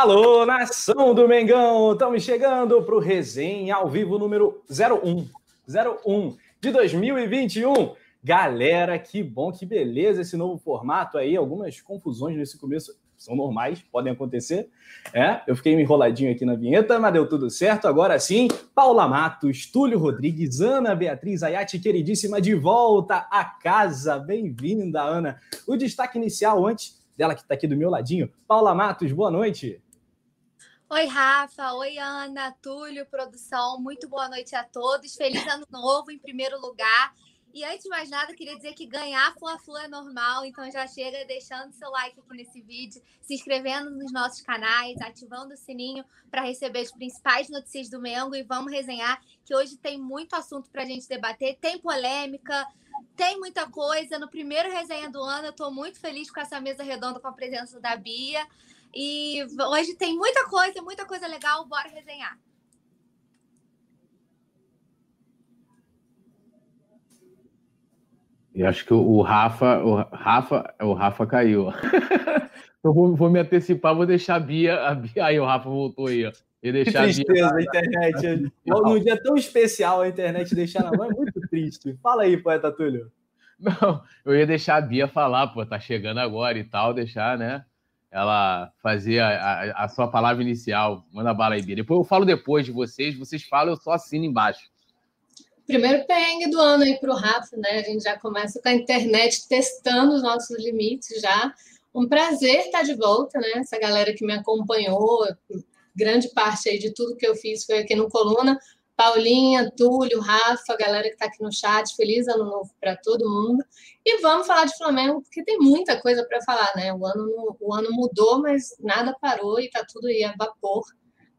Alô, nação do Mengão! Estamos chegando para o Resenha ao vivo número 01. 01 de 2021. Galera, que bom, que beleza esse novo formato aí. Algumas confusões nesse começo são normais, podem acontecer. É, eu fiquei enroladinho aqui na vinheta, mas deu tudo certo. Agora sim, Paula Matos, Túlio Rodrigues, Ana Beatriz Ayati, queridíssima, de volta à casa. Bem-vinda, Ana. O destaque inicial antes dela que está aqui do meu ladinho. Paula Matos, boa noite. Oi, Rafa. Oi, Ana, Túlio, produção. Muito boa noite a todos. Feliz ano novo, em primeiro lugar. E antes de mais nada, queria dizer que ganhar Fla-Flu é normal, então já chega deixando seu like aqui nesse vídeo, se inscrevendo nos nossos canais, ativando o sininho para receber as principais notícias do Mengo e vamos resenhar, que hoje tem muito assunto para a gente debater, tem polêmica, tem muita coisa. No primeiro resenha do ano, eu estou muito feliz com essa mesa redonda com a presença da Bia. E hoje tem muita coisa, muita coisa legal. Bora resenhar. Eu acho que o Rafa, o Rafa, o Rafa caiu. eu vou, vou, me antecipar, vou deixar a Bia, a Bia. Aí o Rafa voltou aí, ó. E deixar que tristeza a, a internet. Num dia tão especial a internet deixar na mão é muito triste. Fala aí, poeta Túlio. Não, eu ia deixar a Bia falar, pô, tá chegando agora e tal, deixar, né? Ela fazer a, a, sua palavra inicial. Manda bala aí, Bia. Depois eu falo depois de vocês, vocês falam, eu só assino embaixo. Primeiro perrengue do ano aí para o Rafa, né? A gente já começa com a internet testando os nossos limites já. Um prazer estar de volta, né? Essa galera que me acompanhou, grande parte aí de tudo que eu fiz foi aqui no Coluna. Paulinha, Túlio, Rafa, galera que está aqui no chat, feliz ano novo para todo mundo. E vamos falar de Flamengo, porque tem muita coisa para falar, né? O ano, o ano mudou, mas nada parou e está tudo aí a vapor.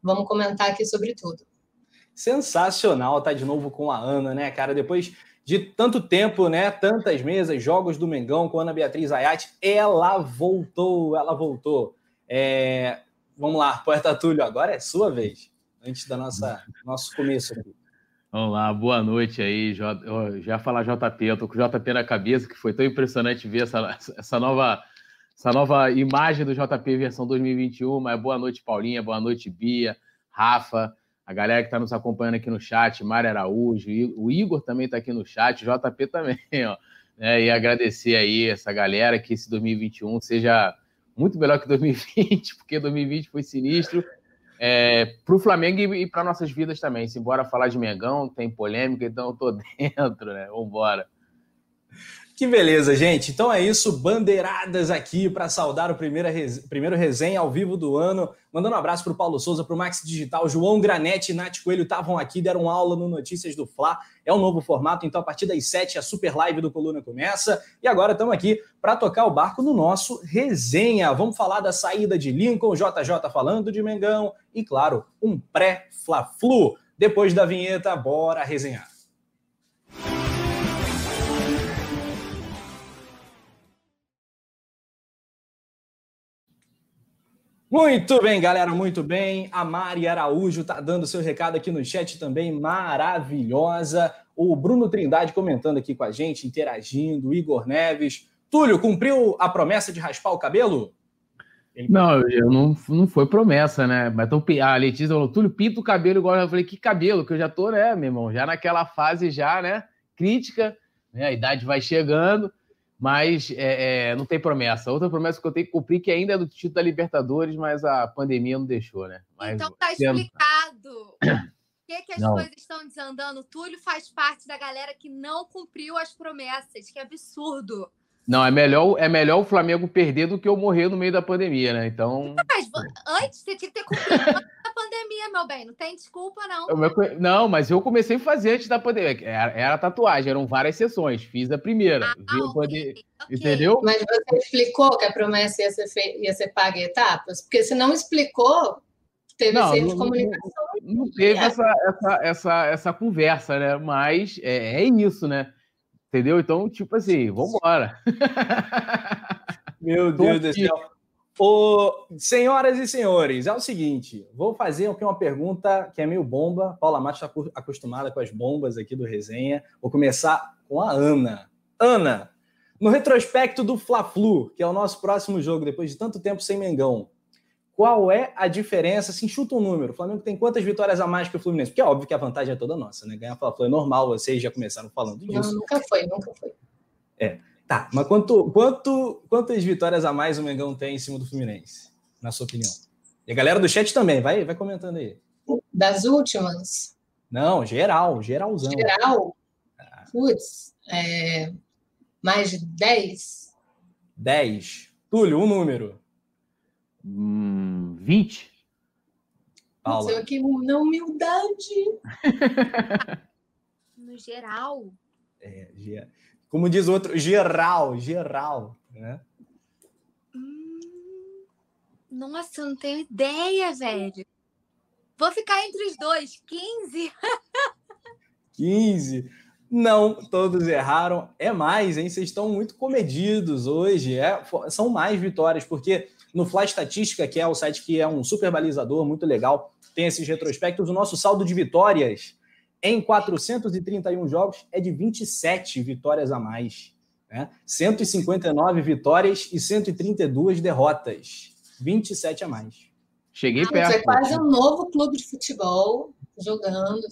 Vamos comentar aqui sobre tudo. Sensacional estar tá de novo com a Ana, né, cara? Depois de tanto tempo, né? Tantas mesas, jogos do Mengão com Ana Beatriz Ayati, ela voltou, ela voltou. É, Vamos lá, poeta Túlio, agora é sua vez, antes da nossa nosso começo aqui. Vamos lá, boa noite aí. Já falar JP, eu tô com o JP na cabeça, que foi tão impressionante ver essa, essa nova essa nova imagem do JP versão 2021. Mas boa noite, Paulinha, boa noite, Bia, Rafa, a galera que está nos acompanhando aqui no chat, Mário Araújo, o Igor também está aqui no chat, JP também, ó. É, e agradecer aí essa galera que esse 2021 seja muito melhor que 2020, porque 2020 foi sinistro. É, para o Flamengo e, e para nossas vidas também. Se embora falar de Mengão, tem polêmica, então eu tô dentro, né? Vambora. Que beleza, gente. Então é isso, bandeiradas aqui para saudar o primeiro, primeiro resenha ao vivo do ano. Mandando um abraço para o Paulo Souza, para o Max Digital, João Granete e Nath Coelho estavam aqui, deram aula no Notícias do Fla. É um novo formato, então a partir das 7 a super live do Coluna começa. E agora estamos aqui para tocar o barco no nosso resenha. Vamos falar da saída de Lincoln, JJ falando de Mengão e, claro, um pré-Fla-Flu. Depois da vinheta, bora resenhar. Muito bem, galera, muito bem. A Mari Araújo tá dando seu recado aqui no chat também, maravilhosa. O Bruno Trindade comentando aqui com a gente, interagindo. Igor Neves. Túlio, cumpriu a promessa de raspar o cabelo? Ele... Não, eu não, não foi promessa, né? Mas então, a Letícia falou, Túlio, pinta o cabelo igual. Eu falei, que cabelo? Que eu já tô, né, meu irmão? Já naquela fase já, né? Crítica, né? A idade vai chegando mas é, é, não tem promessa. Outra promessa que eu tenho que cumprir, que ainda é do título da Libertadores, mas a pandemia não deixou, né? Mas, então tá explicado. Por que, que as não. coisas estão desandando? O Túlio faz parte da galera que não cumpriu as promessas. Que absurdo. Não, é melhor, é melhor o Flamengo perder do que eu morrer no meio da pandemia, né? Então. Mas antes você tinha que ter cumprido pandemia, meu bem. Não tem desculpa, não. Não, mas eu comecei a fazer antes da pandemia. Era, era tatuagem, eram várias sessões. Fiz a primeira. Ah, okay, okay. Entendeu? Mas você explicou que a promessa ia ser, fe... ia ser paga em etapas? Porque se não explicou, teve não, erro de comunicação. Não, não teve essa, essa, essa, essa conversa, né? Mas é, é isso, né? Entendeu? Então, tipo assim, vambora. Meu Deus do céu. Senhoras e senhores, é o seguinte, vou fazer aqui uma pergunta que é meio bomba. Paula Matos está acostumada com as bombas aqui do resenha. Vou começar com a Ana. Ana, no retrospecto do Fla-Flu, que é o nosso próximo jogo, depois de tanto tempo sem Mengão, qual é a diferença? Assim, chuta um número. O Flamengo tem quantas vitórias a mais que o Fluminense? Porque é óbvio que a vantagem é toda nossa, né? Ganhar Fla-Flu é normal, vocês já começaram falando disso. Não, nunca foi, nunca foi. É. Tá, mas quanto, quanto, quantas vitórias a mais o Mengão tem em cima do Fluminense, na sua opinião? E a galera do chat também, vai, vai comentando aí. Das últimas? Não, geral, geralzão. Geral? Ah. Putz, é... mais de 10? 10. Túlio, um número. Hum, 20? Paula. Aqui na humildade. no geral. É, como diz o outro, geral, geral, né? Hum, nossa, eu não tenho ideia, velho. Vou ficar entre os dois, 15. 15. Não, todos erraram. É mais, hein? Vocês estão muito comedidos hoje. É, são mais vitórias, porque no Fly Estatística, que é o site que é um super balizador, muito legal, tem esses retrospectos. O nosso saldo de vitórias em 431 jogos é de 27 vitórias a mais. Né? 159 vitórias e 132 derrotas. 27 a mais. Cheguei ah, perto. É quase um novo clube de futebol jogando.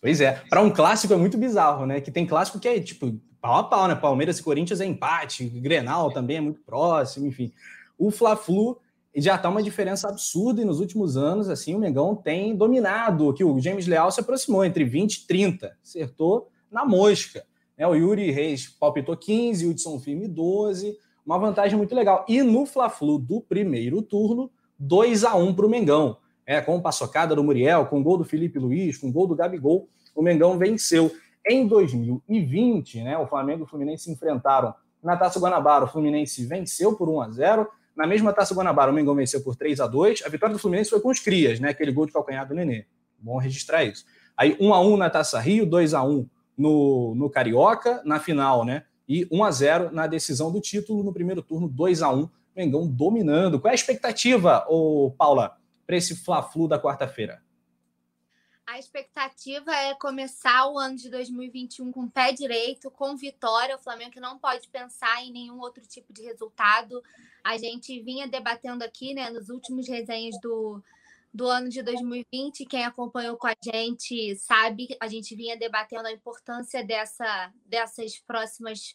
Pois é. Para um clássico é muito bizarro, né? Que tem clássico que é tipo pau a pau, né? Palmeiras e Corinthians é empate, Grenal também é muito próximo, enfim. O Fla-Flu já está uma diferença absurda e nos últimos anos, assim, o Mengão tem dominado, que o James Leal se aproximou entre 20 e 30, acertou na mosca. Né? O Yuri Reis palpitou 15, o Hudson Firme 12, uma vantagem muito legal. E no Fla-Flu do primeiro turno, 2 a 1 para o Mengão. É, com paçocada do Muriel, com gol do Felipe Luiz, com gol do Gabigol, o Mengão venceu. Em 2020, né, o Flamengo e o Fluminense se enfrentaram na Taça Guanabara. O Fluminense venceu por 1 a 0 Na mesma Taça Guanabara, o Mengão venceu por 3 a 2 A vitória do Fluminense foi com os Crias, né, aquele gol de calcanhar do Nenê. Bom registrar isso. Aí 1 a 1 na Taça Rio, 2 a 1 no, no Carioca, na final, né? E 1 a 0 na decisão do título no primeiro turno, 2 a 1 Mengão dominando. Qual é a expectativa, ô, Paula, para esse Fla-Flu da quarta-feira? A expectativa é começar o ano de 2021 com pé direito, com vitória. O Flamengo não pode pensar em nenhum outro tipo de resultado. A gente vinha debatendo aqui, né, nos últimos resenhas do, do ano de 2020. Quem acompanhou com a gente sabe, a gente vinha debatendo a importância dessa, dessas próximas,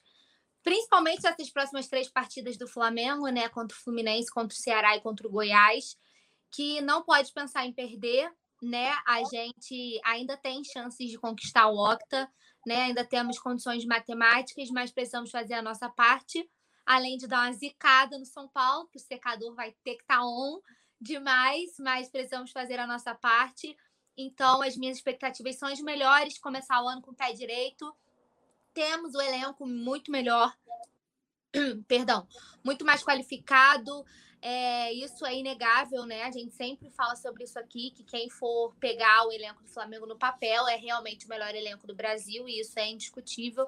principalmente essas próximas três partidas do Flamengo, né, contra o Fluminense, contra o Ceará e contra o Goiás, que não pode pensar em perder né, a gente ainda tem chances de conquistar o Octa, né? Ainda temos condições matemáticas, mas precisamos fazer a nossa parte, além de dar uma zicada no São Paulo, que o secador vai ter que estar tá on demais, mas precisamos fazer a nossa parte. Então, as minhas expectativas são as melhores, começar o ano com o pé direito. Temos o elenco muito melhor, perdão, muito mais qualificado, é, isso é inegável, né? A gente sempre fala sobre isso aqui, que quem for pegar o elenco do Flamengo no papel é realmente o melhor elenco do Brasil, e isso é indiscutível.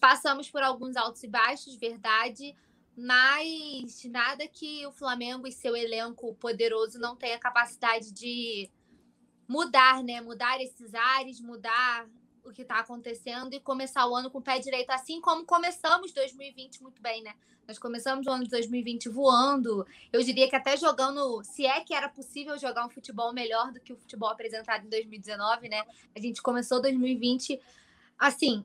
Passamos por alguns altos e baixos, verdade, mas nada que o Flamengo e seu elenco poderoso não tenha capacidade de mudar, né? Mudar esses ares, mudar o que está acontecendo e começar o ano com o pé direito, assim como começamos 2020 muito bem, né? Nós começamos o ano de 2020 voando. Eu diria que até jogando, se é que era possível jogar um futebol melhor do que o futebol apresentado em 2019, né? A gente começou 2020 assim,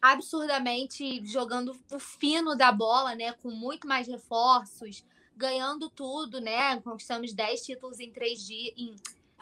absurdamente jogando o fino da bola, né? Com muito mais reforços, ganhando tudo, né? Conquistamos 10 títulos em três dias. Em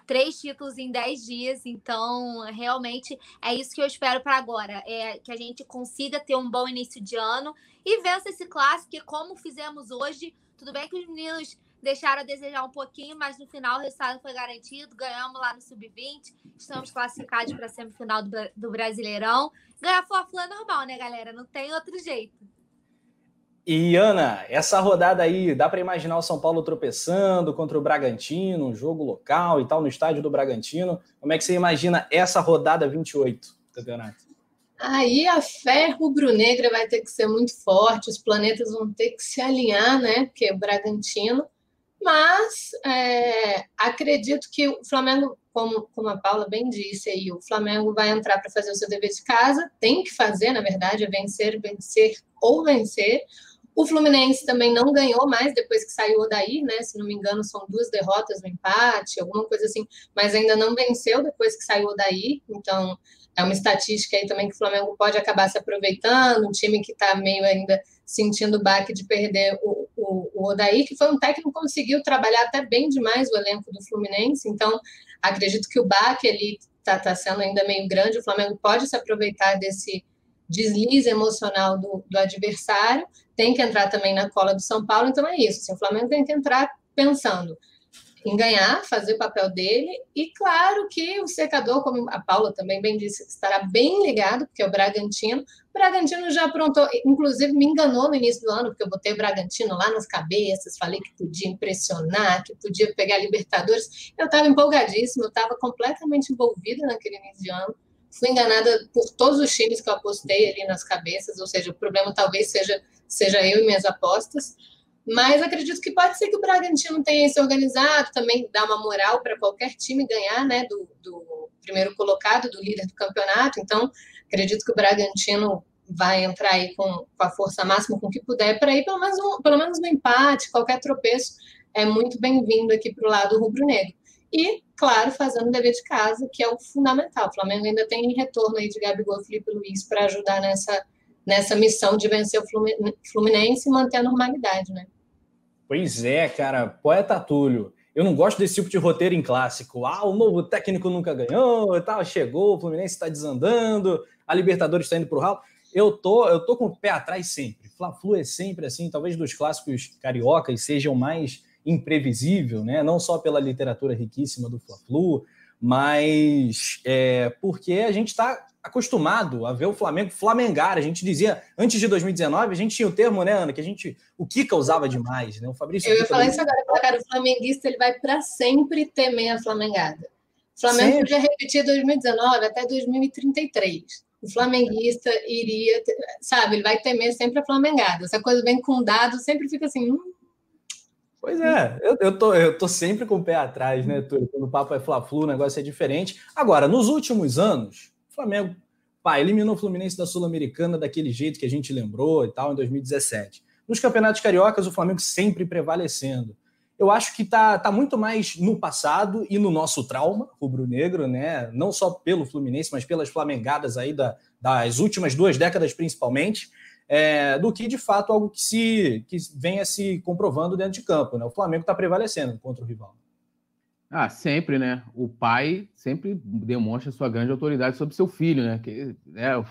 três títulos em dez dias. Então, realmente é isso que eu espero para agora. É que a gente consiga ter um bom início de ano e vença esse clássico, que como fizemos hoje, tudo bem que os meninos deixaram a desejar um pouquinho, mas no final o resultado foi garantido. Ganhamos lá no Sub-20, estamos classificados para a semifinal do, do Brasileirão. Ganhar Fla-Flu é normal, né, galera? Não tem outro jeito. E Ana, essa rodada aí, dá para imaginar o São Paulo tropeçando contra o Bragantino, um jogo local e tal, no estádio do Bragantino. Como é que você imagina essa rodada 28 do campeonato? Aí a fé rubro-negra vai ter que ser muito forte, os planetas vão ter que se alinhar, né? Porque é o Bragantino. Mas é, acredito que o Flamengo, como, como a Paula bem disse aí, o Flamengo vai entrar para fazer o seu dever de casa, tem que fazer, na verdade, é vencer, vencer ou vencer O Fluminense também não ganhou mais depois que saiu o Odair, né? Se não me engano, são duas derrotas no empate, alguma coisa assim, mas ainda não venceu depois que saiu o Odair. Então, é uma estatística aí também que o Flamengo pode acabar se aproveitando, um time que está meio ainda sentindo o baque de perder o, o, o Odair, que foi um técnico que conseguiu trabalhar até bem demais o elenco do Fluminense, então acredito que o baque ali está tá sendo ainda meio grande, o Flamengo pode se aproveitar desse deslize emocional do, do adversário, tem que entrar também na cola do São Paulo, então é isso, assim, o Flamengo tem que entrar pensando em ganhar, fazer o papel dele, e claro que o secador, como a Paula também bem disse, estará bem ligado, porque é o Bragantino. O Bragantino já aprontou, inclusive me enganou no início do ano, porque eu botei o Bragantino lá nas cabeças, falei que podia impressionar, que podia pegar Libertadores. Eu estava empolgadíssima, eu estava completamente envolvida naquele início de ano. Fui enganada por todos os times que eu apostei ali nas cabeças, ou seja, o problema talvez seja, seja eu e minhas apostas. Mas acredito que pode ser que o Bragantino tenha se organizado, também dar uma moral para qualquer time ganhar, né? Do, do, primeiro colocado, do líder do campeonato. Então, acredito que o Bragantino vai entrar aí com, com a força máxima, com o que puder, para ir pelo menos, um, pelo menos no empate, qualquer tropeço é muito bem-vindo aqui para o lado rubro-negro. E, claro, fazendo o dever de casa, que é o fundamental. O Flamengo ainda tem retorno aí de Gabigol Felipe Luiz para ajudar nessa, nessa missão de vencer o Fluminense e manter a normalidade, né? Pois é, cara, poeta Túlio. Eu não gosto desse tipo de roteiro em clássico. Ah, o novo técnico nunca ganhou e tal, chegou, o Fluminense está desandando, a Libertadores está indo para o ralo. Eu tô, eu tô com o pé atrás sempre. Fla-Flu é sempre assim, talvez dos clássicos cariocas sejam mais imprevisível, né? Não só pela literatura riquíssima do Fla-Flu, mas é, porque a gente está acostumado a ver o Flamengo flamengar. A gente dizia, antes de 2019, a gente tinha o termo, né, Ana, que a gente, o Kika usava demais, né? O Fabrício. Eu ia falar isso agora, cara, o flamenguista ele vai para sempre temer a flamengada. O Flamengo sempre. podia repetir 2019 até 2033. O flamenguista iria, sabe, ele vai temer sempre a flamengada. Essa coisa vem com dado, sempre fica assim, hum, Pois é, eu, eu, tô, eu tô sempre com o pé atrás, né, Túlio? Quando o papo é Fla-Flu, o negócio é diferente. Agora, nos últimos anos, Flamengo, pá, eliminou o Fluminense da Sul-Americana daquele jeito que a gente lembrou e tal, em 2017. Nos campeonatos cariocas, o Flamengo sempre prevalecendo. Eu acho que tá, tá muito mais no passado e no nosso trauma rubro-negro, né? Não só pelo Fluminense, mas pelas flamengadas aí da, das últimas duas décadas, principalmente, é, do que de fato algo que se que venha se comprovando dentro de campo. Né? O Flamengo está prevalecendo contra o rival. Ah, sempre, né? O pai sempre demonstra sua grande autoridade sobre seu filho, né? Que, né?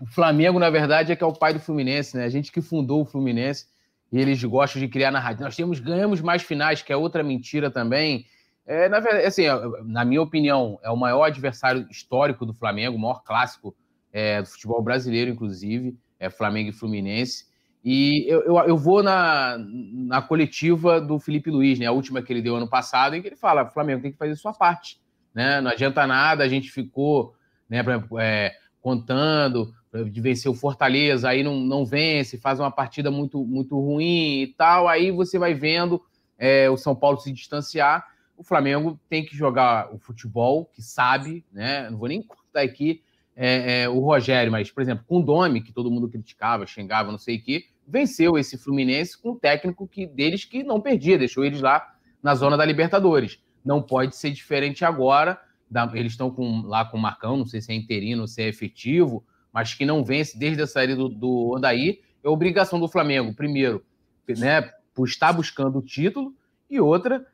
O Flamengo, na verdade, é que é o pai do Fluminense, né? A gente que fundou o Fluminense e eles gostam de criar narrativa. Nós temos, ganhamos mais finais, que é outra mentira também. É, na verdade, assim, na minha opinião, é o maior adversário histórico do Flamengo, o maior clássico é, do futebol brasileiro, inclusive, é Flamengo e Fluminense. E eu, eu, eu, vou na, na coletiva do Felipe Luiz, né? A última que ele deu ano passado, em que ele fala: Flamengo tem que fazer sua parte. Né? Não adianta nada, a gente ficou né, pra, é, contando de vencer o Fortaleza, aí não, não vence, faz uma partida muito, muito ruim e tal. Aí você vai vendo é, o São Paulo se distanciar. O Flamengo tem que jogar o futebol, que sabe, né? Não vou nem contar aqui é, é, o Rogério, mas, por exemplo, com o Domi, que todo mundo criticava, xingava, não sei o quê, venceu esse Fluminense com um técnico que, deles que não perdia, deixou eles lá na zona da Libertadores. Não pode ser diferente agora. Da, eles estão com, lá com o Marcão, não sei se é interino ou se é efetivo, mas que não vence desde a saída do, do. É obrigação do Flamengo, primeiro, né, por estar buscando o título, e outra,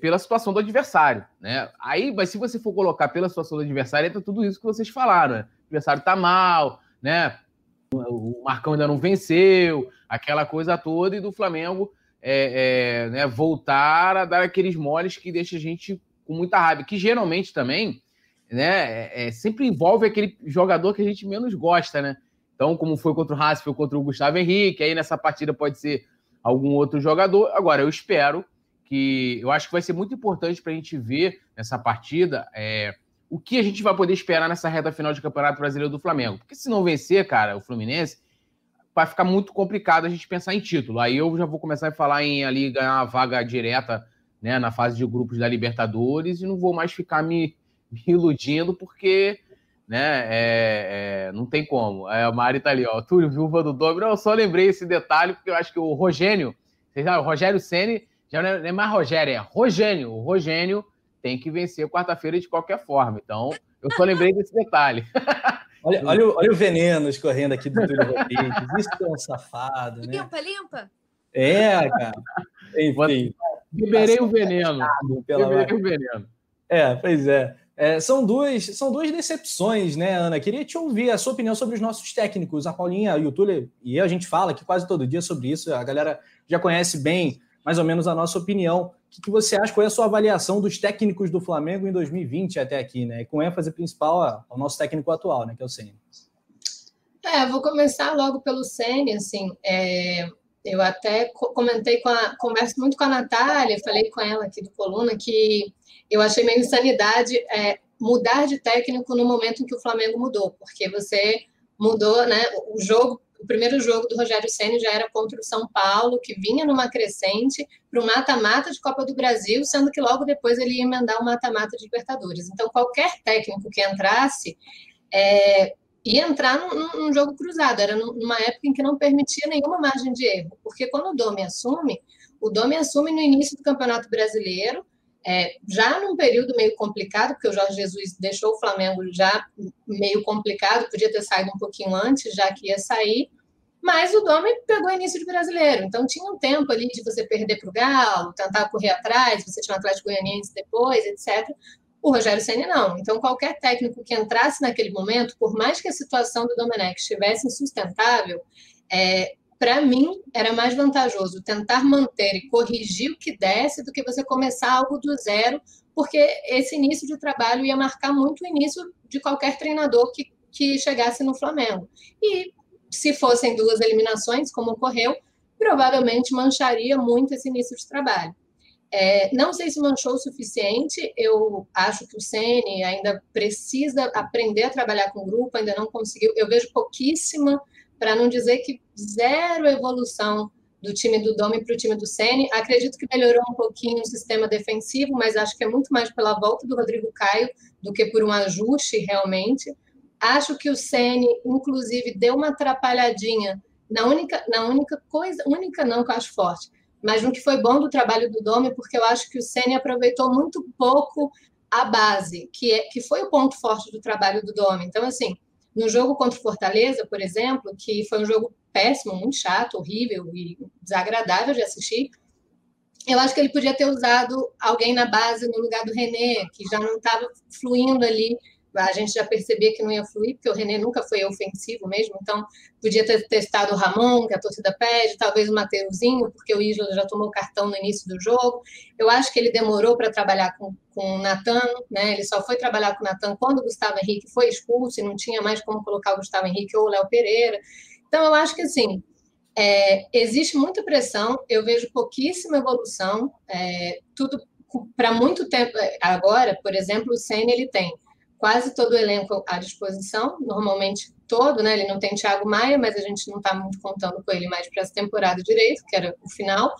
pela situação do adversário, né? Aí, mas se você for colocar pela situação do adversário, entra tudo isso que vocês falaram, né? O adversário tá mal, né? O Marcão ainda não venceu, aquela coisa toda, e do Flamengo é, é, né, voltar a dar aqueles moles que deixa a gente com muita raiva, que geralmente também, né, é, é sempre envolve aquele jogador que a gente menos gosta, né? Então, como foi contra o Racing, foi contra o Gustavo Henrique, aí nessa partida pode ser algum outro jogador. Agora, eu espero que eu acho que vai ser muito importante para a gente ver nessa partida é, o que a gente vai poder esperar nessa reta final de Campeonato Brasileiro do Flamengo. Porque se não vencer, cara, o Fluminense, vai ficar muito complicado a gente pensar em título. Aí eu já vou começar a falar em ali ganhar uma vaga direta né, na fase de grupos da Libertadores e não vou mais ficar me, me iludindo, porque né? É, é, não tem como. A Mari tá ali, ó. Túlio, viúva do Domi. eu só lembrei esse detalhe, porque eu acho que o Rogênio, o Rogério Ceni já não é mais Rogério, é Rogênio. O Rogênio tem que vencer quarta-feira de qualquer forma. Então, eu só lembrei desse detalhe. Olha, olha, o, olha o veneno escorrendo aqui do Túlio Rodrigues. Isso é um safado, né? Limpa, limpa. É, cara. Enfim. Beberei o veneno. Beberei o veneno. É, pois é. é. são, duas, são duas decepções, né, Ana? Queria te ouvir a sua opinião sobre os nossos técnicos. A Paulinha, o Túlio e eu, a gente fala aqui quase todo dia sobre isso. A galera já conhece bem, mais ou menos, a nossa opinião. O que, você acha? Qual é a sua avaliação dos técnicos do Flamengo em 2020 até aqui, né? Com ênfase principal ao nosso técnico atual, né? Que é o Senna. É, vou começar logo pelo Senna, assim. É, eu até comentei com a. Converso muito com a Natália, falei com ela aqui do Coluna que eu achei meio insanidade é, mudar de técnico no momento em que o Flamengo mudou, porque você mudou, né? O jogo o primeiro jogo do Rogério Ceni já era contra o São Paulo, que vinha numa crescente para o mata-mata de Copa do Brasil, sendo que logo depois ele ia emendar o mata-mata de Libertadores. Então, qualquer técnico que entrasse é, ia entrar num, num, jogo cruzado. Era numa época em que não permitia nenhuma margem de erro, porque quando o Domi assume, o Domi assume no início do Campeonato Brasileiro, é, já num período meio complicado, porque o Jorge Jesus deixou o Flamengo já meio complicado, podia ter saído um pouquinho antes, já que ia sair, mas o Domi pegou início de brasileiro, então tinha um tempo ali de você perder para o Galo, tentar correr atrás, você tinha um Atlético Goianiense depois, etc. O Rogério Senna não. Então, qualquer técnico que entrasse naquele momento, por mais que a situação do Domenech estivesse insustentável, é, para mim, era mais vantajoso tentar manter e corrigir o que desse do que você começar algo do zero, porque esse início de trabalho ia marcar muito o início de qualquer treinador que, que chegasse no Flamengo. E se fossem duas eliminações, como ocorreu, provavelmente mancharia muito esse início de trabalho. É, não sei se manchou o suficiente, eu acho que o Ceni ainda precisa aprender a trabalhar com grupo, ainda não conseguiu. Eu vejo pouquíssima para não dizer que zero evolução do time do Domi para o time do Sene. Acredito que melhorou um pouquinho o sistema defensivo, mas acho que é muito mais pela volta do Rodrigo Caio do que por um ajuste realmente. Acho que o Sene, inclusive, deu uma atrapalhadinha na única, na única coisa, única não que eu acho forte, mas no que foi bom do trabalho do Domi, porque eu acho que o Sene aproveitou muito pouco a base, que, é, que foi o ponto forte do trabalho do Domi. Então, assim, no jogo contra o Fortaleza, por exemplo, que foi um jogo péssimo, muito chato, horrível e desagradável de assistir, eu acho que ele podia ter usado alguém na base no lugar do René, que já não estava fluindo ali a gente já percebia que não ia fluir, porque o René nunca foi ofensivo mesmo, então podia ter testado o Ramon, que a torcida pede, talvez o Mateuzinho, porque o Isla já tomou cartão no início do jogo. Eu acho que ele demorou para trabalhar com, com o Natan, né? Ele só foi trabalhar com o Natan quando o Gustavo Henrique foi expulso e não tinha mais como colocar o Gustavo Henrique ou o Léo Pereira. Então, eu acho que assim. É, existe muita pressão, eu vejo pouquíssima evolução, é, tudo para muito tempo. Agora, por exemplo, o Senna ele tem quase todo o elenco à disposição, normalmente todo, né? Ele não tem Thiago Maia, mas a gente não está muito contando com ele mais para essa temporada direito, que era o final.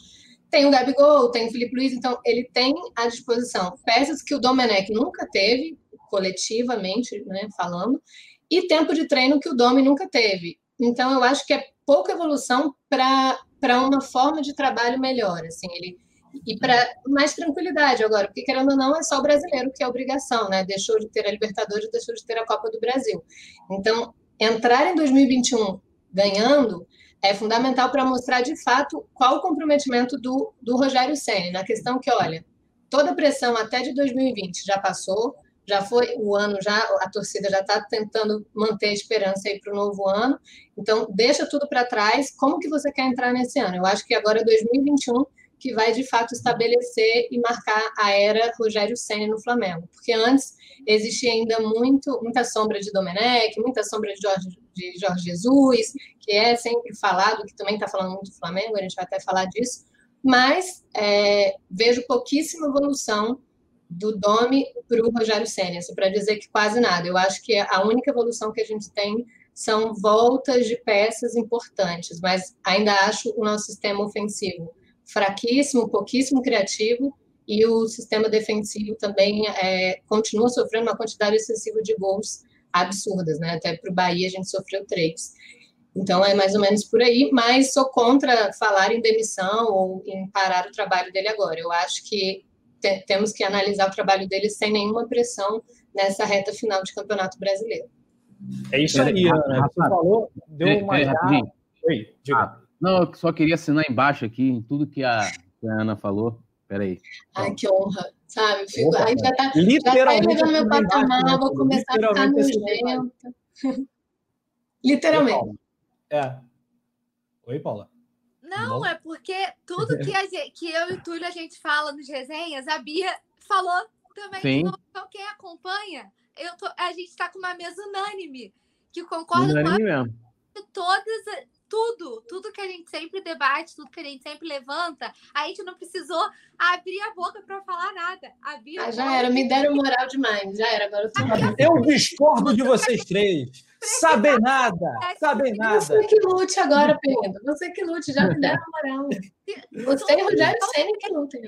Tem o Gabigol, tem o Felipe Luiz, então ele tem à disposição peças que o Domenech nunca teve, coletivamente, né, falando, e tempo de treino que o Domi nunca teve. Então eu acho que é pouca evolução para uma forma de trabalho melhor, assim, ele e para mais tranquilidade agora, porque querendo ou não, é só o brasileiro que é obrigação, né? Deixou de ter a Libertadores, deixou de ter a Copa do Brasil. Então, entrar em 2021 ganhando é fundamental para mostrar de fato qual o comprometimento do, do Rogério Senna, na questão que, olha, toda a pressão até de 2020 já passou, já foi o ano, já a torcida já está tentando manter a esperança aí para o novo ano. Então, deixa tudo para trás. Como que você quer entrar nesse ano? Eu acho que agora 2021 que vai de fato estabelecer e marcar a era Rogério Senna no Flamengo, porque antes existia ainda muito muita sombra de Domenech, muita sombra de Jorge, de Jorge Jesus, que é sempre falado, que também está falando muito do Flamengo, a gente vai até falar disso, mas é, vejo pouquíssima evolução do Domi para o Rogério Senna, assim, para dizer que quase nada. Eu acho que a única evolução que a gente tem são voltas de peças importantes, mas ainda acho o nosso sistema ofensivo fraquíssimo, pouquíssimo criativo, e o sistema defensivo também é, continua sofrendo uma quantidade excessiva de gols absurdas, né? Até para o Bahia a gente sofreu três. Então é mais ou menos por aí, mas sou contra falar em demissão ou em parar o trabalho dele agora. Eu acho que te temos que analisar o trabalho dele sem nenhuma pressão nessa reta final de Campeonato Brasileiro. É isso aí, Ana. Você falou, deu uma. É, Oi, diga. Ah, não, eu só queria assinar embaixo aqui em tudo que a, que a Ana falou. Peraí. Ai, que honra, sabe? Fico, Opa, aí já tá, literalmente, já tá meu patamar, né? vou começar a ficar nojenta. literalmente. É. Oi, Paula. Não, é porque tudo que, gente, que eu e o Túlio a gente fala nos resenhas, a Bia falou também. Sim. Então, quem acompanha, eu tô, a gente está com uma mesa unânime, que concorda unânime com a, mesmo. todas, tudo, tudo que a gente sempre debate, tudo que a gente sempre levanta, a gente não precisou abrir a boca para falar nada. Abrir ah, já era, me deram moral demais, já era. Agora eu, tô... eu discordo de vocês três. Saber nada, saber nada. Você que lute agora, Pedro. Você que lute, já me deram moral. Você e Rogério Senna que lutem.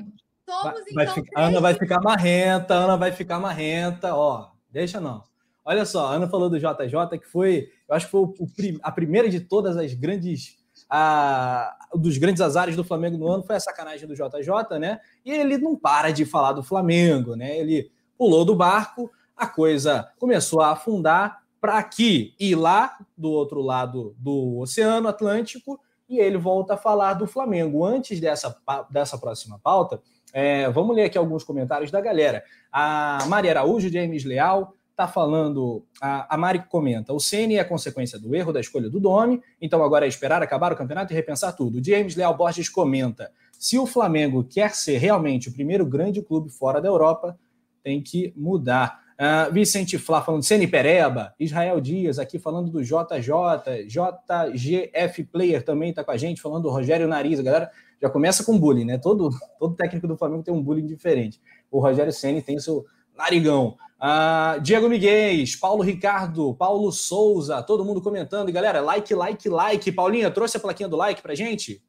Somos, vai, então, ficar, Ana vai ficar marrenta, Ana vai ficar marrenta, ó. Deixa não. Olha só, a Ana falou do JJ, que foi, eu acho que foi o, a primeira de todas as grandes. A, dos grandes azares do Flamengo no ano foi a sacanagem do JJ, né? E ele não para de falar do Flamengo, né? Ele pulou do barco, a coisa começou a afundar para aqui e lá do outro lado do Oceano Atlântico e ele volta a falar do Flamengo. Antes dessa, dessa próxima pauta, é, vamos ler aqui alguns comentários da galera. A Maria Araújo, James Leal, está falando, a, a Mari comenta, o Ceni é consequência do erro da escolha do Domi, então agora é esperar acabar o campeonato e repensar tudo. O James Leal Borges comenta, se o Flamengo quer ser realmente o primeiro grande clube fora da Europa, tem que mudar. Uh, Vicente Flá falando Ceni Pereba, Israel Dias aqui falando do JJ, JGF Player também está com a gente, falando do Rogério Nariz, a galera já começa com bullying, né? Todo, todo técnico do Flamengo tem um bullying diferente. O Rogério Ceni tem seu narigão. Uh, Diego Miguel, Paulo Ricardo, Paulo Souza, todo mundo comentando. E galera, like, like, like. Paulinha, trouxe a plaquinha do like pra gente?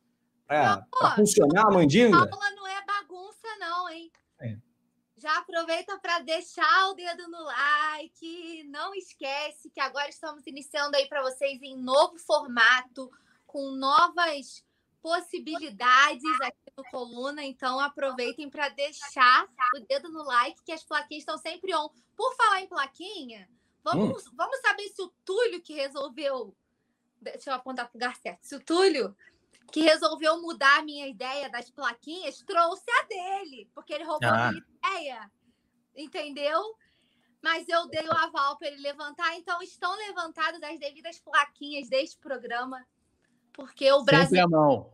Pra, pra funcionar a mandinga? Paula não é bagunça, não, hein? É. Já aproveita para deixar o dedo no like. Não esquece que agora estamos iniciando aí para vocês em novo formato, com novas possibilidades aqui no Coluna, então aproveitem para deixar o dedo no like, que as plaquinhas estão sempre on. Por falar em plaquinha, vamos, hum. vamos saber se o Túlio que resolveu. Deixa eu apontar para o lugar certo. Se o Túlio que resolveu mudar a minha ideia das plaquinhas trouxe a dele, porque ele roubou ah. a minha ideia. Entendeu? Mas eu dei o aval para ele levantar, então estão levantadas as devidas plaquinhas deste programa porque o Brasil. Sempre a mão.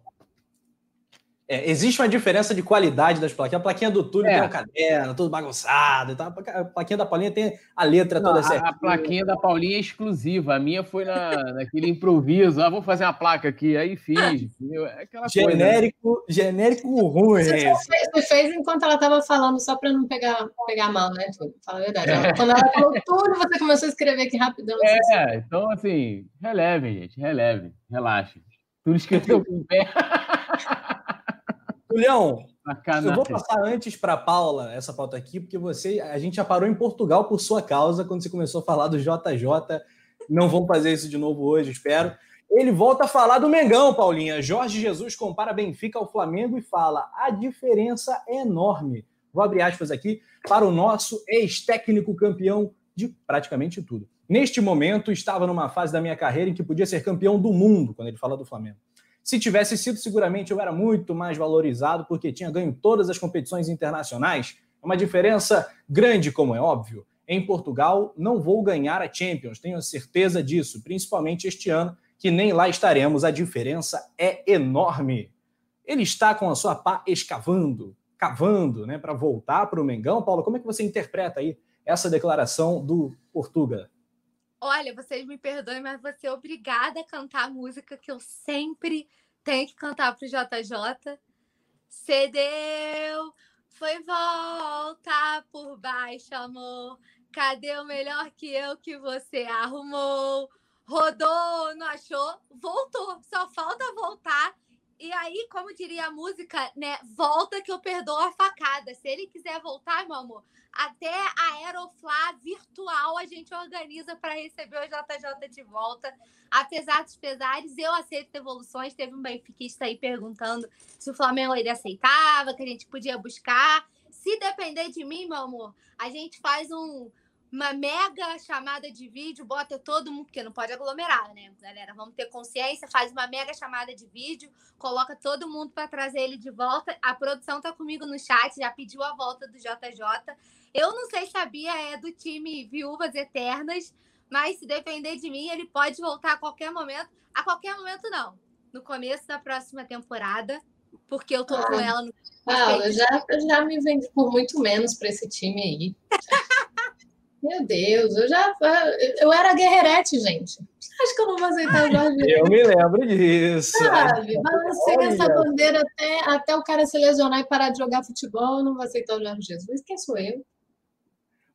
É, existe uma diferença de qualidade das plaquinhas. A plaquinha do Túlio é. tem um caderno, tudo bagunçado. Então a plaquinha da Paulinha tem a letra Não, toda certa. A plaquinha da Paulinha é exclusiva. A minha foi na, naquele improviso. Ah, vou fazer uma placa aqui. Aí fiz. É aquela genérico, coisa. genérico ruim. Você, você fez enquanto ela estava falando, só para não pegar, pegar mal, né, Túlio? Fala a verdade. É. Quando ela falou tudo, você começou a escrever aqui rapidão. É, assim. então assim, releve, gente. Releve. Relaxe. Tudo escrito com o pé. Julião, eu vou passar antes para Paula essa pauta aqui, porque você, a gente já parou em Portugal por sua causa quando você começou a falar do JJ. Não vamos fazer isso de novo hoje, espero. Ele volta a falar do Mengão, Paulinha. Jorge Jesus compara Benfica ao Flamengo e fala: a diferença é enorme. Vou abrir aspas aqui para o nosso ex-técnico campeão de praticamente tudo. Neste momento, estava numa fase da minha carreira em que podia ser campeão do mundo, quando ele fala do Flamengo. Se tivesse sido, seguramente eu era muito mais valorizado, porque tinha ganho todas as competições internacionais. É uma diferença grande, como é óbvio. Em Portugal, não vou ganhar a Champions, tenho certeza disso, principalmente este ano, que nem lá estaremos. A diferença é enorme. Ele está com a sua pá escavando, cavando, né, para voltar para o Mengão. Paulo, como é que você interpreta aí essa declaração do Portuga? Olha, vocês me perdoem, mas vou ser obrigada a cantar a música que eu sempre tenho que cantar pro JJ. Cedeu, foi volta por baixo, amor. Cadê o melhor que eu que você arrumou? Rodou, não achou? Voltou. Só falta voltar E aí, como diria a música, né? Volta que eu perdoo a facada. Se ele quiser voltar, meu amor, até a Aeroflá virtual a gente organiza para receber o JJ de volta. Apesar dos pesares, eu aceito devoluções. Teve um benfiquista aí perguntando se o Flamengo ele aceitava, que a gente podia buscar. Se depender de mim, meu amor, a gente faz um, uma mega chamada de vídeo, bota todo mundo, porque não pode aglomerar, né, galera? Vamos ter consciência, faz uma mega chamada de vídeo, coloca todo mundo para trazer ele de volta. A produção tá comigo no chat, já pediu a volta do JJ. Eu não sei se a Bia é do time Viúvas Eternas, mas se depender de mim, ele pode voltar a qualquer momento. A qualquer momento, não. No começo da próxima temporada, porque eu tô ah, com ela no. Ah, eu já, eu já me vendi por muito menos para esse time aí. Meu Deus, eu já. Eu era guerreirete, gente. Acho que eu não vou aceitar o Jorge Eu me lembro disso. Sabe? Balancei essa bandeira até, até o cara se lesionar e parar de jogar futebol. Eu não vou aceitar o Jorge Jesus. Quem sou eu?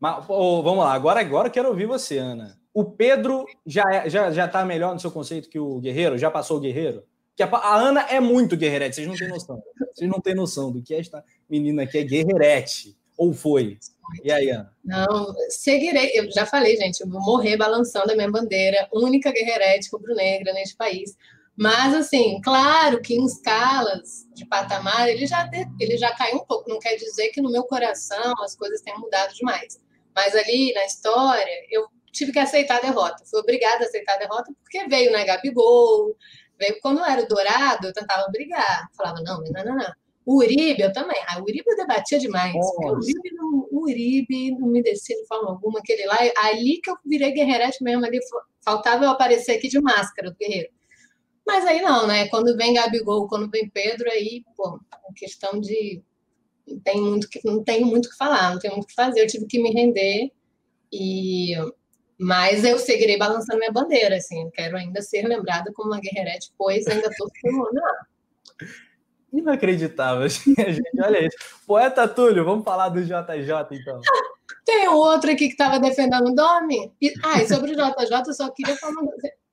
Mas, oh, vamos lá, agora, agora eu quero ouvir você, Ana. O Pedro já, é, já, já tá melhor no seu conceito que o Guerreiro? Já passou o Guerreiro? Que a, a Ana é muito guerreirete, vocês não têm noção. Vocês não têm noção do que esta menina que é guerreirete. Ou foi? E aí, Ana? Não, seguirei. Eu já falei, gente, eu vou morrer balançando a minha bandeira, única guerreirete rubro-negra neste país. Mas, assim, claro que em escalas de patamar ele já, ele já caiu um pouco. Não quer dizer que no meu coração as coisas tenham mudado demais. Mas ali na história, eu tive que aceitar a derrota. Fui obrigada a aceitar a derrota porque veio, né, Gabigol. Veio, quando era o Dourado, eu tentava brigar. Falava, não, não, não, não. O Uribe, eu também. Ah, o Uribe eu debatia demais. O Uribe, não, o Uribe não me descia de forma alguma. Aquele lá, ali que eu virei guerreirete mesmo. Ali faltava eu aparecer aqui de máscara do guerreiro. Mas aí não, né? Quando vem Gabigol, quando vem Pedro, aí, pô, é questão de. Tem muito que, não tenho muito o que falar, não tenho muito o que fazer. Eu tive que me render. E mas eu seguirei balançando minha bandeira, assim, quero ainda ser lembrada como uma guerreirete, pois ainda estou filmando lá. Inacreditável, gente. Olha isso. Poeta Túlio, vamos falar do JJ, então. Tem outro aqui que estava defendendo o Domi. E, ah, e sobre o JJ, eu só queria falar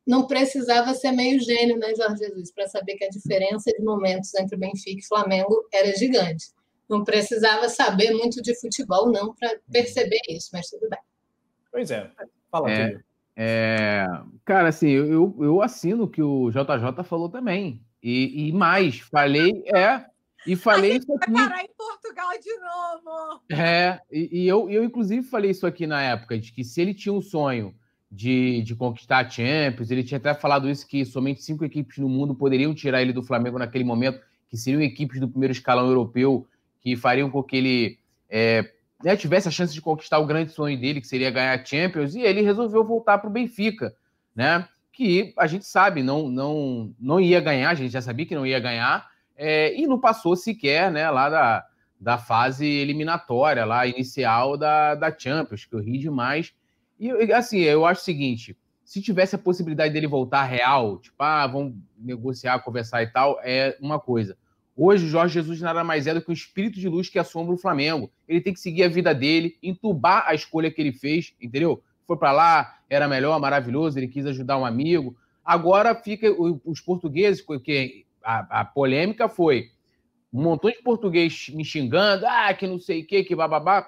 Não precisava ser meio gênio, né, Jorge Jesus, para saber que a diferença de momentos entre Benfica e Flamengo era gigante. Não precisava saber muito de futebol, não, para perceber isso, mas tudo bem. Pois é. Fala, é. É, cara, assim, eu, eu assino o que o JJ falou também. E, e mais, falei, é, e falei isso aqui. Vai parar em Portugal de novo. É, e, e, eu, eu, inclusive, falei isso aqui na época, de que se ele tinha um sonho de, de conquistar a Champions, ele tinha até falado isso, que somente cinco equipes no mundo poderiam tirar ele do Flamengo naquele momento, que seriam equipes do primeiro escalão europeu, que fariam com que ele é, né, tivesse a chance de conquistar o grande sonho dele, que seria ganhar a Champions, e ele resolveu voltar para o Benfica, né? que a gente sabe não, não, não ia ganhar, a gente já sabia que não ia ganhar, é, e não passou sequer né, lá da, da fase eliminatória, lá inicial da, da Champions, que eu ri demais. E assim, eu acho o seguinte: se tivesse a possibilidade dele voltar real, tipo, ah, vamos negociar, conversar e tal, é uma coisa. Hoje, o Jorge Jesus nada mais é do que um espírito de luz que assombra o Flamengo. Ele tem que seguir a vida dele, entubar a escolha que ele fez, entendeu? foi para lá, era melhor, maravilhoso, ele quis ajudar um amigo. Agora fica os portugueses, porque a, a polêmica foi um montão de português me xingando, ah, que não sei o que, que bababá,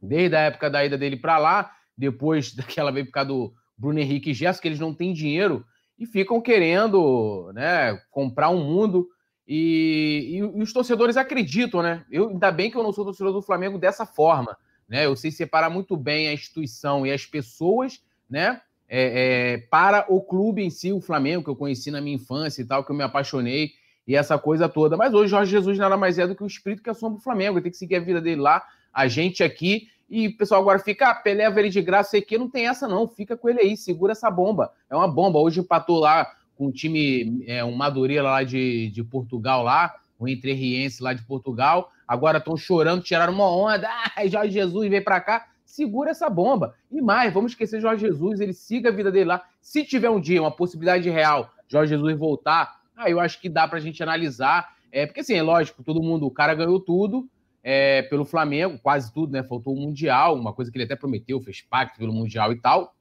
desde a época da ida dele para lá, depois daquela vez por causa do Bruno Henrique e Gerson, que eles não têm dinheiro e ficam querendo né, comprar um mundo. E, e, e, os torcedores acreditam, né? Eu, ainda bem que eu não sou torcedor do Flamengo dessa forma. Né? Eu sei separar muito bem a instituição e as pessoas, né? É, é, para o clube em si, o Flamengo, que eu conheci na minha infância e tal, que eu me apaixonei, e essa coisa toda. Mas hoje Jorge Jesus nada mais é do que o espírito que assombra o Flamengo. Tem que seguir a vida dele lá, a gente aqui. E o pessoal agora fica, ah, Pelé ele de graça, sei que, não tem essa não, fica com ele aí, segura essa bomba. É uma bomba. Hoje empatou lá com um time, é, um Madureira lá de, de Portugal lá, um Entrerriense lá de Portugal. Agora estão chorando, tiraram uma onda. Ah, Jorge Jesus vem para cá. Segura essa bomba. E mais, vamos esquecer Jorge Jesus, ele siga a vida dele lá. Se tiver um dia uma possibilidade real, Jorge Jesus voltar, aí eu acho que dá para a gente analisar. É, porque assim, é lógico, todo mundo, o cara ganhou tudo é, pelo Flamengo, quase tudo, né? Faltou o Mundial, uma coisa que ele até prometeu, fez pacto pelo Mundial e tal.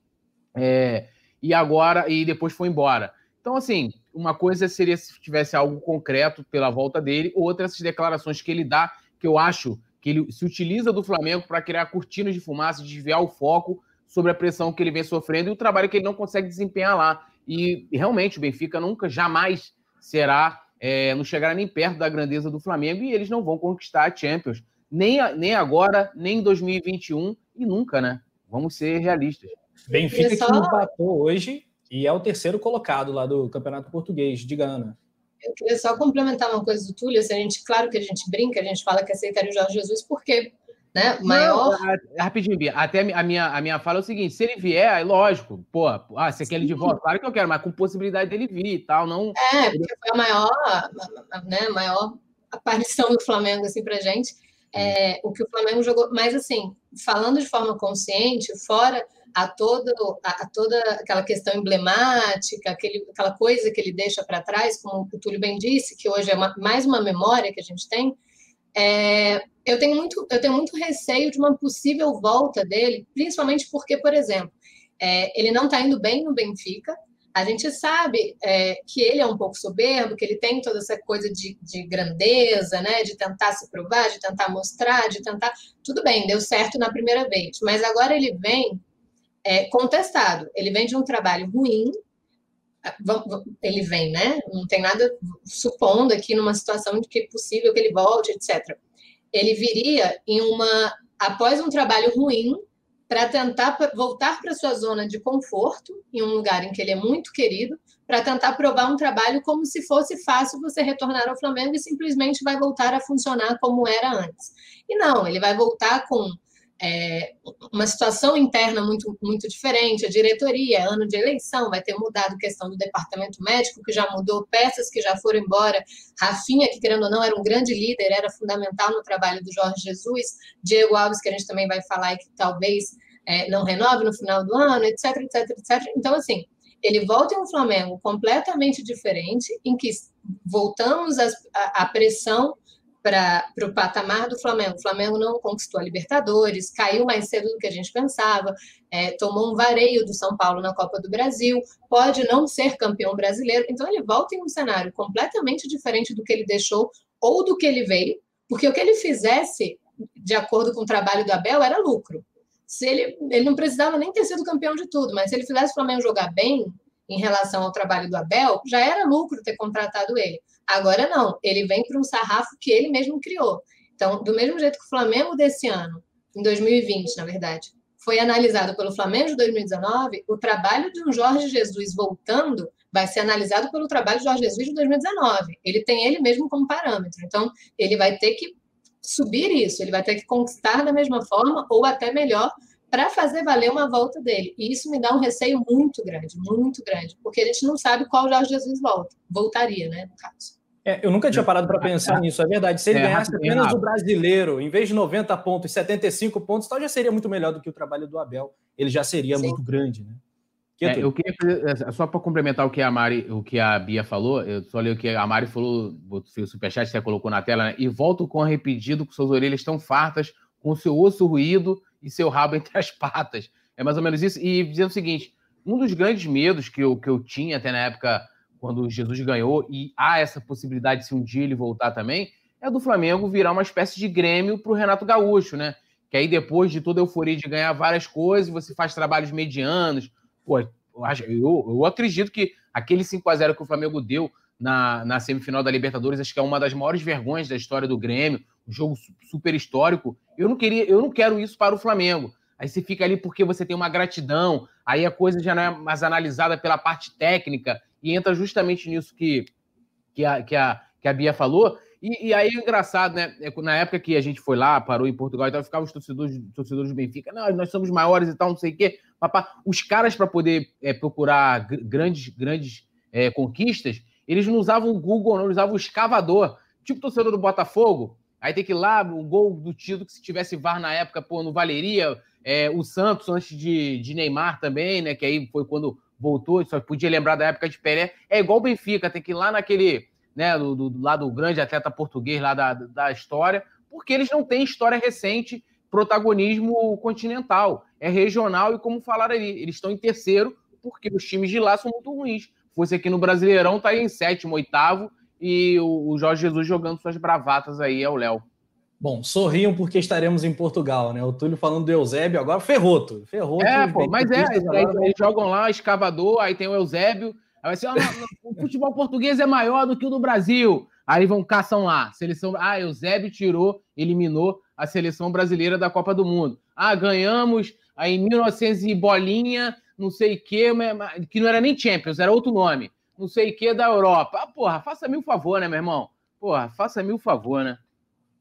É, e agora, e depois foi embora. Então, assim, uma coisa seria se tivesse algo concreto pela volta dele, outra essas declarações que ele dá, que eu acho que ele se utiliza do Flamengo para criar cortinas de fumaça, desviar o foco sobre a pressão que ele vem sofrendo e o trabalho que ele não consegue desempenhar lá. E realmente o Benfica nunca, jamais será, é, não chegará nem perto da grandeza do Flamengo e eles não vão conquistar a Champions. Nem, nem agora, nem em 2021 e nunca, né? Vamos ser realistas. Benfica só... que empatou hoje e é o terceiro colocado lá do Campeonato Português de Gana. Eu queria só complementar uma coisa do Túlio. Assim, a gente, claro que a gente brinca, a gente fala que aceitaria o Jorge Jesus, porque né, maior. Não, rapidinho, Bia. Até a minha, a minha fala é o seguinte: se ele vier, é lógico, pô, ah, você quer ele de volta? Claro que eu quero, mas com possibilidade dele vir e tal. Não... É, porque foi a maior, né, maior aparição do Flamengo assim, pra gente. É, o que o Flamengo jogou. Mas, assim, falando de forma consciente, fora a toda, a, a toda aquela questão emblemática, aquele, aquela coisa que ele deixa para trás, como o Túlio bem disse, que hoje é uma, mais uma memória que a gente tem, é, eu, tenho muito, eu tenho muito receio de uma possível volta dele, principalmente porque, por exemplo, é, ele não está indo bem no Benfica, a gente sabe é, que ele é um pouco soberbo, que ele tem toda essa coisa de, de, grandeza, né? De tentar se provar, de tentar mostrar, de tentar. Tudo bem, deu certo na primeira vez, mas agora ele vem é, contestado. Ele vem de um trabalho ruim, ele vem, né? Não tem nada supondo aqui numa situação de que é possível que ele volte, etc. Ele viria em uma após um trabalho ruim para tentar voltar para sua zona de conforto, em um lugar em que ele é muito querido, para tentar provar um trabalho como se fosse fácil você retornar ao Flamengo e simplesmente vai voltar a funcionar como era antes. E não, ele vai voltar com é, uma situação interna muito, muito diferente, a diretoria, ano de eleição, vai ter mudado questão do departamento médico, que já mudou, peças que já foram embora, Rafinha, que querendo ou não era um grande líder, era fundamental no trabalho do Jorge Jesus, Diego Alves, que a gente também vai falar e que talvez é, não renove no final do ano, etc, etc, etc. Então, assim, ele volta em um Flamengo completamente diferente, em que voltamos à pressão para o patamar do Flamengo. O Flamengo não conquistou a Libertadores, caiu mais cedo do que a gente pensava, é, tomou um vareio do São Paulo na Copa do Brasil, pode não ser campeão brasileiro. Então ele volta em um cenário completamente diferente do que ele deixou ou do que ele veio, porque o que ele fizesse, de acordo com o trabalho do Abel, era lucro. Se ele, ele não precisava nem ter sido campeão de tudo, mas se ele fizesse o Flamengo jogar bem em relação ao trabalho do Abel, já era lucro ter contratado ele. Agora não, ele vem para um sarrafo que ele mesmo criou. Então, do mesmo jeito que o Flamengo desse ano, em 2020, na verdade, foi analisado pelo Flamengo de 2019, o trabalho de um Jorge Jesus voltando vai ser analisado pelo trabalho de Jorge Jesus de 2019. Ele tem ele mesmo como parâmetro. Então, ele vai ter que subir isso, ele vai ter que conquistar da mesma forma ou até melhor para fazer valer uma volta dele. E isso me dá um receio muito grande, muito grande, porque a gente não sabe qual Jorge Jesus volta, voltaria, né, no caso. É, eu nunca tinha parado para pensar nisso, é verdade. Se ele é, ganhasse apenas o brasileiro, em vez de 90 pontos, 75 pontos, tal, já seria muito melhor do que o trabalho do Abel. Ele já seria Sim. muito grande, né? É, eu queria fazer, só para complementar o que a Mari, o que a Bia falou, eu só li o que a Mari falou, o superchat que você colocou na tela, né? E volto com arrependido, com suas orelhas tão fartas, com seu osso ruído e seu rabo entre as patas. É mais ou menos isso. E dizendo o seguinte: um dos grandes medos que eu, que eu tinha até na época quando Jesus ganhou, e há essa possibilidade, se um dia ele voltar também, é do Flamengo virar uma espécie de Grêmio para o Renato Gaúcho, né? Que aí depois de toda a euforia de ganhar várias coisas, você faz trabalhos medianos. Pô, eu, eu acredito que aquele 5 a 0 que o Flamengo deu na, na semifinal da Libertadores, acho que é uma das maiores vergonhas da história do Grêmio, um jogo super histórico. Eu não queria, eu não quero isso para o Flamengo. Aí você fica ali porque você tem uma gratidão, aí a coisa já não é mais analisada pela parte técnica, e entra justamente nisso que, que, a, que, a, que a Bia falou. E, e aí é engraçado, né? É na época que a gente foi lá, parou em Portugal e tal, ficavam os torcedores, torcedores do Benfica, não, nós somos maiores e tal, não sei o quê. Papá, os caras, para poder é, procurar grandes, grandes é, conquistas, eles não usavam o Google, não, usavam o escavador. Tipo torcedor do Botafogo, aí tem que ir lá, o gol do título, que se tivesse VAR na época, pô, não valeria. É, o Santos, antes de, de Neymar também, né? Que aí foi quando voltou, só podia lembrar da época de Pelé. É igual o Benfica, tem que ir lá naquele, né, do, do lado grande atleta português lá da, da história, porque eles não têm história recente, protagonismo continental. É regional e, como falaram ali, eles estão em terceiro porque os times de lá são muito ruins. fosse aqui no Brasileirão, tá aí em sétimo, oitavo, e o, o Jorge Jesus jogando suas bravatas aí ao Léo. Bom, sorriam porque estaremos em Portugal, né? O Túlio falando do Eusébio, agora ferrou, Túlio. Ferrou. É, pô, mas é, aí, eles jogam lá, escavador, aí tem o Eusébio, aí vai ser, o futebol português é maior do que o do Brasil. Aí vão caçam lá, seleção, ah, Eusébio tirou, eliminou a seleção brasileira da Copa do Mundo. Ah, ganhamos aí em 1900 e bolinha, não sei o que, que não era nem Champions, era outro nome, não sei o que da Europa. Ah, porra, faça-me um favor, né, meu irmão? Porra, faça-me um favor, né?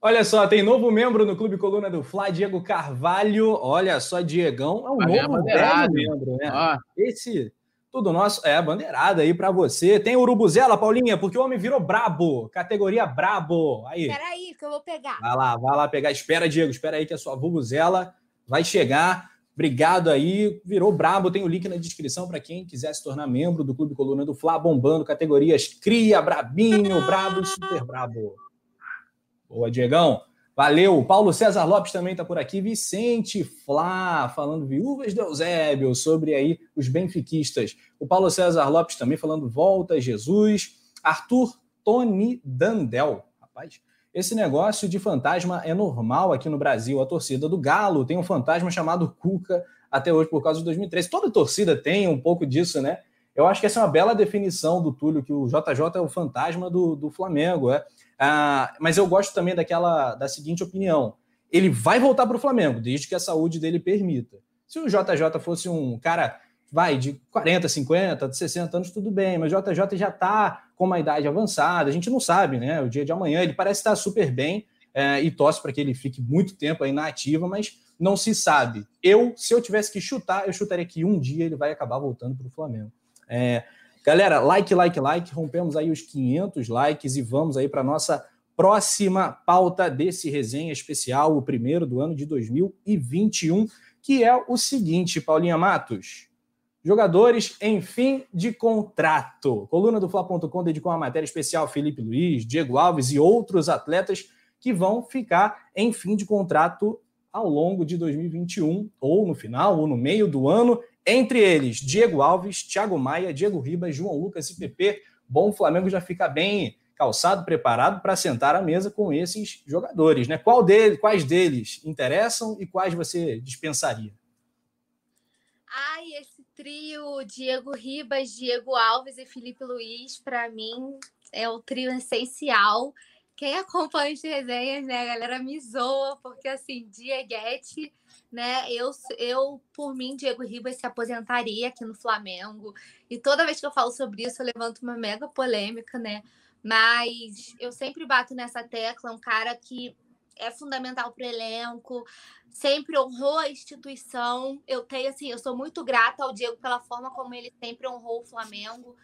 Olha só, tem novo membro no Clube Coluna do Fla, Diego Carvalho. Olha só, Diegão é um a novo membro, né? Ah. Esse, tudo nosso, é bandeirada aí para você. Tem Urubuzela, Paulinha, porque o homem virou brabo, categoria brabo. Aí. Peraí, que eu vou pegar. Vai lá, vai lá pegar. Espera, Diego, espera aí que a sua Vuvuzela vai chegar. Obrigado aí, virou brabo. Tem o link na descrição para quem quiser se tornar membro do Clube Coluna do Fla, bombando categorias Cria, Brabinho, Brabo e Super Brabo. Boa, Diegão. Valeu. Paulo César Lopes também está por aqui. Vicente Flá, falando viúvas de Eusébio, sobre aí os benfiquistas. O Paulo César Lopes também falando volta Jesus. Arthur Tony Dandel. Rapaz, esse negócio de fantasma é normal aqui no Brasil. A torcida do Galo tem um fantasma chamado Cuca até hoje por causa de 2013. Toda torcida tem um pouco disso, né? Eu acho que essa é uma bela definição do Túlio, que o JJ é o fantasma do, do Flamengo. É. Ah, mas eu gosto também daquela da seguinte opinião: ele vai voltar para o Flamengo, desde que a saúde dele permita. Se o JJ fosse um cara, vai, de 40, 50, de 60 anos, tudo bem, mas o JJ já está com uma idade avançada, a gente não sabe, né? O dia de amanhã ele parece estar super bem é, e torce para que ele fique muito tempo aí na ativa, mas não se sabe. Eu, se eu tivesse que chutar, eu chutaria que um dia ele vai acabar voltando para o Flamengo. É, Galera, like, like, like. Rompemos aí os 500 likes e vamos aí para nossa próxima pauta desse resenha especial, o primeiro do ano de 2021, que é o seguinte, Paulinha Matos. Jogadores em fim de contrato. Coluna do Fla.com dedicou uma matéria especial Felipe Luiz, Diego Alves e outros atletas que vão ficar em fim de contrato ao longo de 2021, ou no final, ou no meio do ano. Entre eles, Diego Alves, Thiago Maia, Diego Ribas, João Lucas e PP. Bom, o Flamengo já fica bem calçado, preparado para sentar à mesa com esses jogadores, né? Qual deles, quais deles interessam e quais você dispensaria? Ai, esse trio Diego Ribas, Diego Alves e Felipe Luiz, para mim é o trio essencial. Quem acompanha as resenhas, né, a galera me zoa, porque assim, Dieguete né? Eu, eu, por mim, Diego Ribas se aposentaria aqui no Flamengo. E toda vez que eu falo sobre isso, eu levanto uma mega polêmica, né? Mas eu sempre bato nessa tecla, um cara que é fundamental para o elenco, sempre honrou a instituição. Eu tenho assim, eu sou muito grata ao Diego pela forma como ele sempre honrou o Flamengo.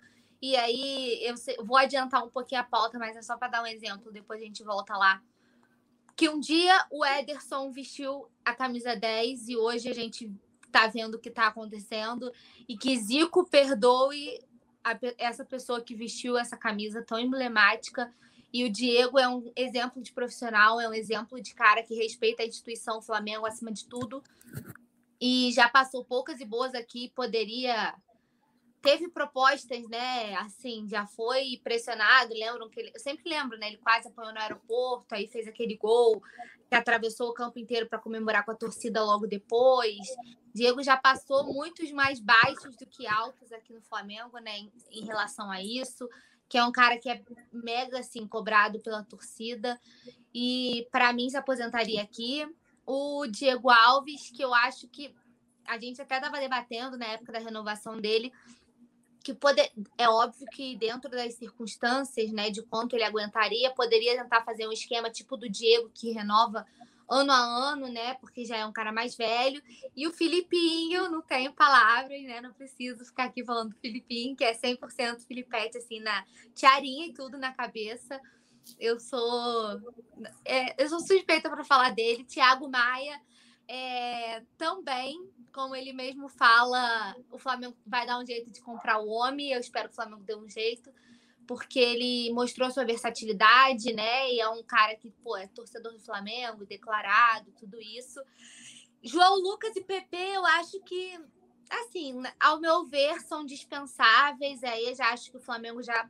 E aí eu vou adiantar um pouquinho a pauta, mas é só para dar um exemplo, depois a gente volta lá que um dia o Ederson vestiu a camisa 10 e hoje a gente tá vendo o que tá acontecendo e que Zico perdoe a, essa pessoa que vestiu essa camisa tão emblemática. E o Diego é um exemplo de profissional, é um exemplo de cara que respeita a instituição Flamengo acima de tudo. E já passou poucas e boas aqui, poderia teve propostas, né? Assim, já foi pressionado. Lembram que ele, eu sempre lembro, né? Ele quase apanhou no aeroporto, aí fez aquele gol que atravessou o campo inteiro para comemorar com a torcida logo depois. Diego já passou muitos mais baixos do que altos aqui no Flamengo, né? Em, em relação a isso, que é um cara que é mega assim cobrado pela torcida e para mim se aposentaria aqui. O Diego Alves, que eu acho que a gente até estava debatendo na época da renovação dele, que poder, é óbvio que dentro das circunstâncias, né, de quanto ele aguentaria, poderia tentar fazer um esquema tipo do Diego que renova ano a ano, né, porque já é um cara mais velho, e o Filipinho, não tenho palavras, né, não preciso ficar aqui falando do Filipinho, que é 100% Filipete, assim, na tiarinha e tudo na cabeça, eu sou é, eu sou suspeita para falar dele, Thiago Maia, é, também, como ele mesmo fala, o Flamengo vai dar um jeito de comprar o homem. Eu espero que o Flamengo dê um jeito, porque ele mostrou sua versatilidade, né? E é um cara que, pô, é torcedor do Flamengo, declarado, tudo isso. João Lucas e PP, eu acho que assim, ao meu ver, são dispensáveis. Aí eu já acho que o Flamengo já.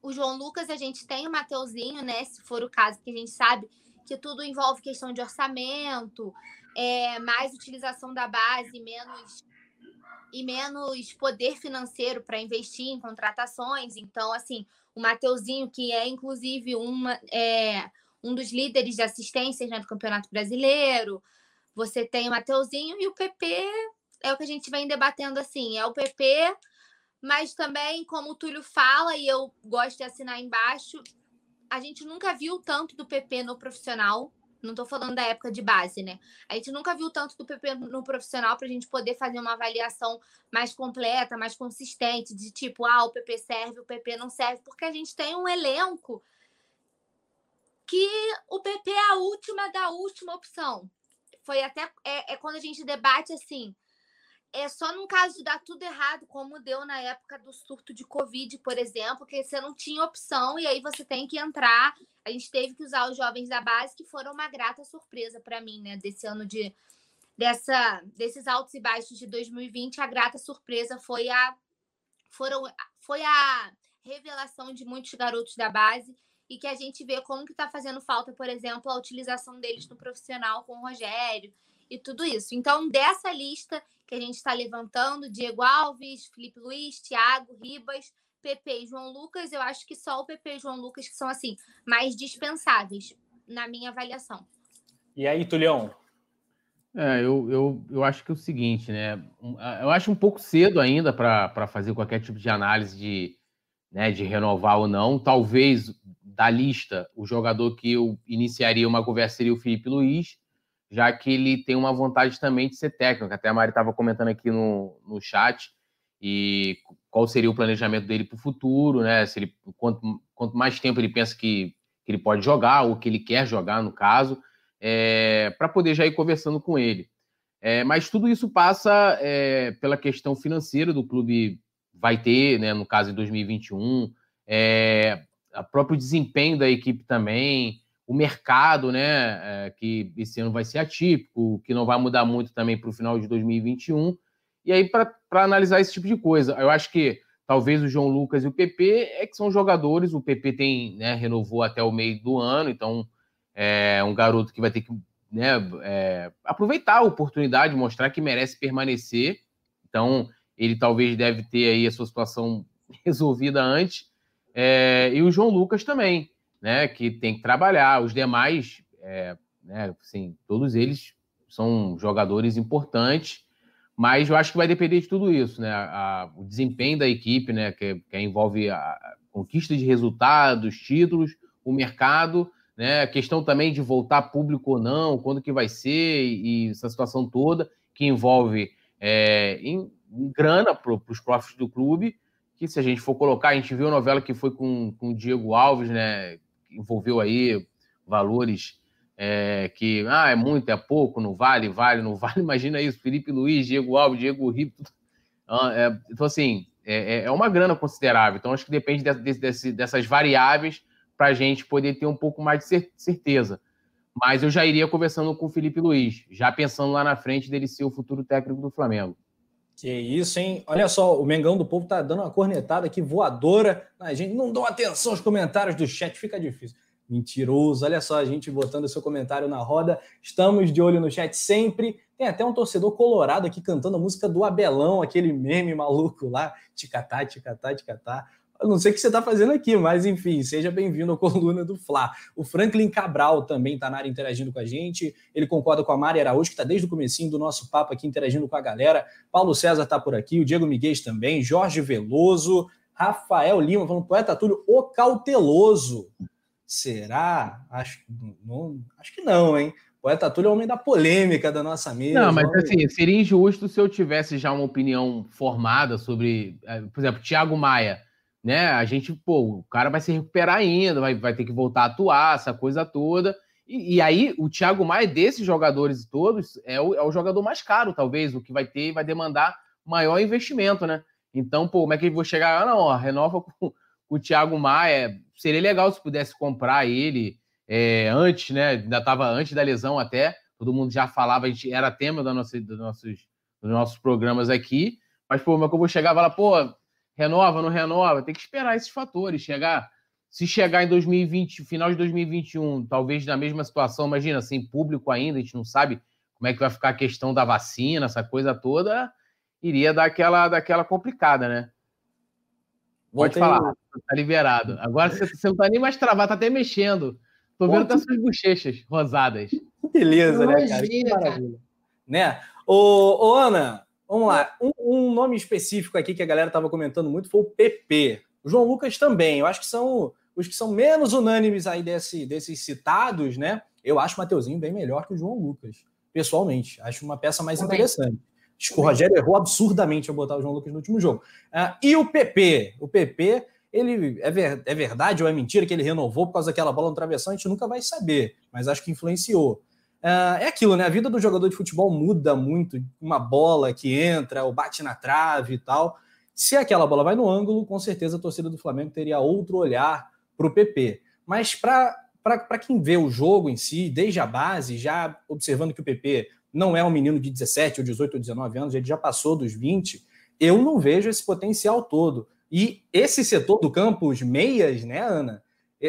O João Lucas, a gente tem o Mateuzinho, né? Se for o caso, que a gente sabe que tudo envolve questão de orçamento, é, mais utilização da base, menos e menos poder financeiro para investir em contratações. Então, assim, o Mateuzinho, que é inclusive uma, é, um dos líderes de assistências né, do Campeonato Brasileiro, você tem o Mateuzinho e o PP é o que a gente vem debatendo assim, é o PP, mas também, como o Túlio fala, e eu gosto de assinar embaixo, a gente nunca viu tanto do PP no profissional não estou falando da época de base, né? A gente nunca viu tanto do PP no profissional para a gente poder fazer uma avaliação mais completa, mais consistente, de tipo, ah, o PP serve, o PP não serve, porque a gente tem um elenco que o PP é a última da última opção. Foi até é, é quando a gente debate assim, é só num caso de dar tudo errado, como deu na época do surto de Covid, por exemplo, que você não tinha opção e aí você tem que entrar. A gente teve que usar os jovens da base, que foram uma grata surpresa para mim, né? Desse ano de. Dessa, desses altos e baixos de 2020, a grata surpresa foi a, foram, foi a revelação de muitos garotos da base e que a gente vê como que está fazendo falta, por exemplo, a utilização deles no profissional com o Rogério e tudo isso. Então, dessa lista, que a gente está levantando, Diego Alves, Felipe Luiz, Thiago, Ribas, PP e João Lucas, eu acho que só o PP e João Lucas que são assim mais dispensáveis na minha avaliação. E aí, Tulião? É, eu, eu, eu acho que é o seguinte, né? Eu acho um pouco cedo ainda para fazer qualquer tipo de análise de, né, de renovar ou não. Talvez da lista, o jogador que eu iniciaria uma conversa seria o Felipe Luiz já que ele tem uma vontade também de ser técnico. Até a Mari estava comentando aqui no, no chat e qual seria o planejamento dele para o futuro, né? Se ele, quanto, quanto mais tempo ele pensa que, que ele pode jogar, ou que ele quer jogar, no caso, é, para poder já ir conversando com ele. É, mas tudo isso passa é, pela questão financeira do clube vai ter, né, no caso em 2021, é, o próprio desempenho da equipe também, o mercado, né, é, que esse ano vai ser atípico, que não vai mudar muito também para o final de 2021. E aí, para analisar esse tipo de coisa, eu acho que talvez o João Lucas e o PP é que são jogadores. O PP tem, né, renovou até o meio do ano, então é um garoto que vai ter que né, é, aproveitar a oportunidade, mostrar que merece permanecer. Então, ele talvez deve ter aí a sua situação resolvida antes. É, e o João Lucas também né, que tem que trabalhar. Os demais, é, né, assim, todos eles são jogadores importantes, mas eu acho que vai depender de tudo isso, né? A, o desempenho da equipe, né, que, que envolve a conquista de resultados, títulos, o mercado, né? A questão também de voltar público ou não, quando que vai ser e, essa situação toda que envolve é, em, em grana para os profs do clube. Que se a gente for colocar, a gente viu a novela que foi com, com o Diego Alves, né? Envolveu aí valores é, que ah, é muito, é pouco, não vale, vale, não vale. Imagina isso, Felipe Luiz, Diego Alves, Diego Ripo. Ah, é, então, assim, é, é, é, uma grana considerável. Então, acho que depende de, de, dessas variáveis para a gente poder ter um pouco mais de certeza. Mas eu já iria conversando com o Felipe Luiz, já pensando lá na frente dele ser o futuro técnico do Flamengo. Que isso, hein? Olha só, o Mengão do Povo tá dando uma cornetada aqui voadora. A gente não dá atenção aos comentários do chat, fica difícil. Mentiroso, olha só a gente botando seu comentário na roda. Estamos de olho no chat sempre. Tem até um torcedor colorado aqui cantando a música do Abelão, aquele meme maluco lá. Ticatá, ticatá, ticatá. Eu não sei o que você está fazendo aqui, mas enfim, seja bem-vindo à coluna do Fla. O Franklin Cabral também está na área interagindo com a gente. Ele concorda com a Mari Araújo, que está desde o comecinho do nosso papo aqui interagindo com a galera. Paulo César está por aqui, o Diego Miguel também, Jorge Veloso, Rafael Lima falando poeta Túlio, o cauteloso. Será? Acho, não, acho que não, hein? Poeta Túlio é o homem da polêmica da nossa mesa. Não, mas homem... assim, seria injusto se eu tivesse já uma opinião formada sobre, eh, por exemplo, Tiago Maia né? A gente, pô, o cara vai se recuperar ainda, vai, vai ter que voltar a atuar, essa coisa toda. E, e aí, o Thiago Maia, desses jogadores todos, é o, é o jogador mais caro, talvez, o que vai ter vai demandar maior investimento, né? Então, pô, como é que eu vou chegar? Ah, não, ó, renova com, o Thiago Maia. Seria legal se pudesse comprar ele é, antes, né? Ainda estava antes da lesão até. Todo mundo já falava, a gente era tema da nossa, dos nossos, nos nossos programas aqui. Mas, pô, mas que eu vou chegar e falar, pô, renova, não renova? Tem que esperar esses fatores. Chegar, se chegar em 2020, final de 2021, talvez na mesma situação, imagina, sem público ainda, a gente não sabe como é que vai ficar a questão da vacina, essa coisa toda, iria dar aquela, daquela complicada, né? Pode Voltei... falar, tá liberado. Agora você, você não tá nem mais travado, tá até mexendo. Tô vendo até suas bochechas rosadas. Beleza, né, cara? Que maravilha. Né? Ô, ô, Ana, vamos lá. Um, um, nome específico aqui que a galera tava comentando muito foi o PP. O João Lucas também. Eu acho que são os que são menos unânimes aí desse, desses citados, né? Eu acho o Mateuzinho bem melhor que o João Lucas, pessoalmente. Acho uma peça mais também. interessante. Acho que o Rogério errou absurdamente ao botar o João Lucas no último jogo. Uh, e o PP? O PP, ele é, ver, é verdade ou é mentira que ele renovou por causa daquela bola no travessão? A gente nunca vai saber, mas acho que influenciou. Uh, é aquilo, né? A vida do jogador de futebol muda muito. Uma bola que entra ou bate na trave e tal. Se aquela bola vai no ângulo, com certeza a torcida do Flamengo teria outro olhar para o PP. Mas para quem vê o jogo em si, desde a base, já observando que o PP não é um menino de 17 ou 18 ou 19 anos, ele já passou dos 20, eu não vejo esse potencial todo. E esse setor do campo, os meias, né, Ana?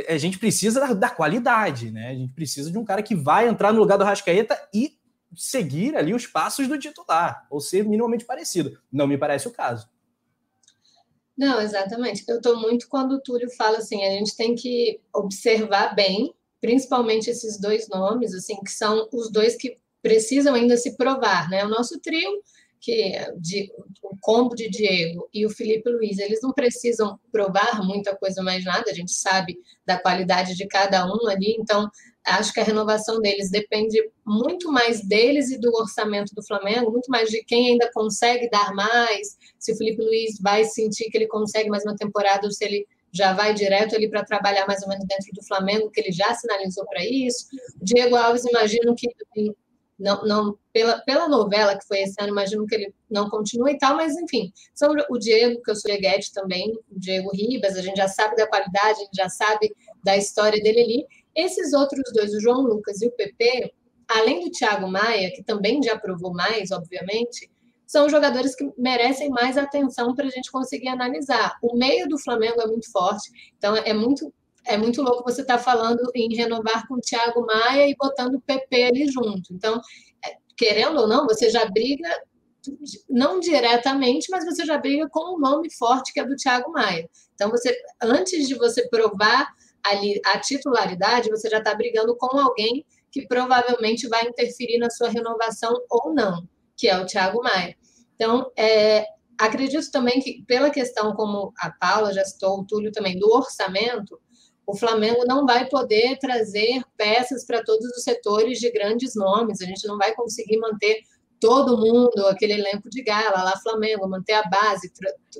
A gente precisa da, da qualidade, né? A gente precisa de um cara que vai entrar no lugar do Rascaeta e seguir ali os passos do titular, ou ser minimamente parecido. Não me parece o caso. Não, exatamente. Eu estou muito quando o Túlio fala assim, a gente tem que observar bem, principalmente esses dois nomes, assim, que são os dois que precisam ainda se provar, né? O nosso trio, que é de, o combo de Diego e o Felipe Luiz, eles não precisam provar muita coisa mais nada, a gente sabe da qualidade de cada um ali, então acho que a renovação deles depende muito mais deles e do orçamento do Flamengo, muito mais de quem ainda consegue dar mais, se o Felipe Luiz vai sentir que ele consegue mais uma temporada ou se ele já vai direto ali para trabalhar mais ou menos dentro do Flamengo, que ele já sinalizou para isso. Diego Alves, imagino que não, não pela, pela novela que foi esse ano, imagino que ele não continue e tal, mas enfim, são o Diego, que eu sou Eguete também, o Diego Ribas, a gente já sabe da qualidade, a gente já sabe da história dele ali. Esses outros dois, o João Lucas e o PP, além do Thiago Maia, que também já provou mais, obviamente, são jogadores que merecem mais atenção para a gente conseguir analisar. O meio do Flamengo é muito forte, então é muito é muito louco você estar tá falando em renovar com o Thiago Maia e botando o PP ali junto. Então, é, querendo ou não, você já briga, não diretamente, mas você já briga com um nome forte que é do Thiago Maia. Então, você, antes de você provar ali a titularidade, você já está brigando com alguém que provavelmente vai interferir na sua renovação ou não, que é o Thiago Maia. Então, é, acredito também que, pela questão, como a Paula já citou, o Túlio também, do orçamento, o Flamengo não vai poder trazer peças para todos os setores de grandes nomes, a gente não vai conseguir manter todo mundo, aquele elenco de gala lá Flamengo, manter a base,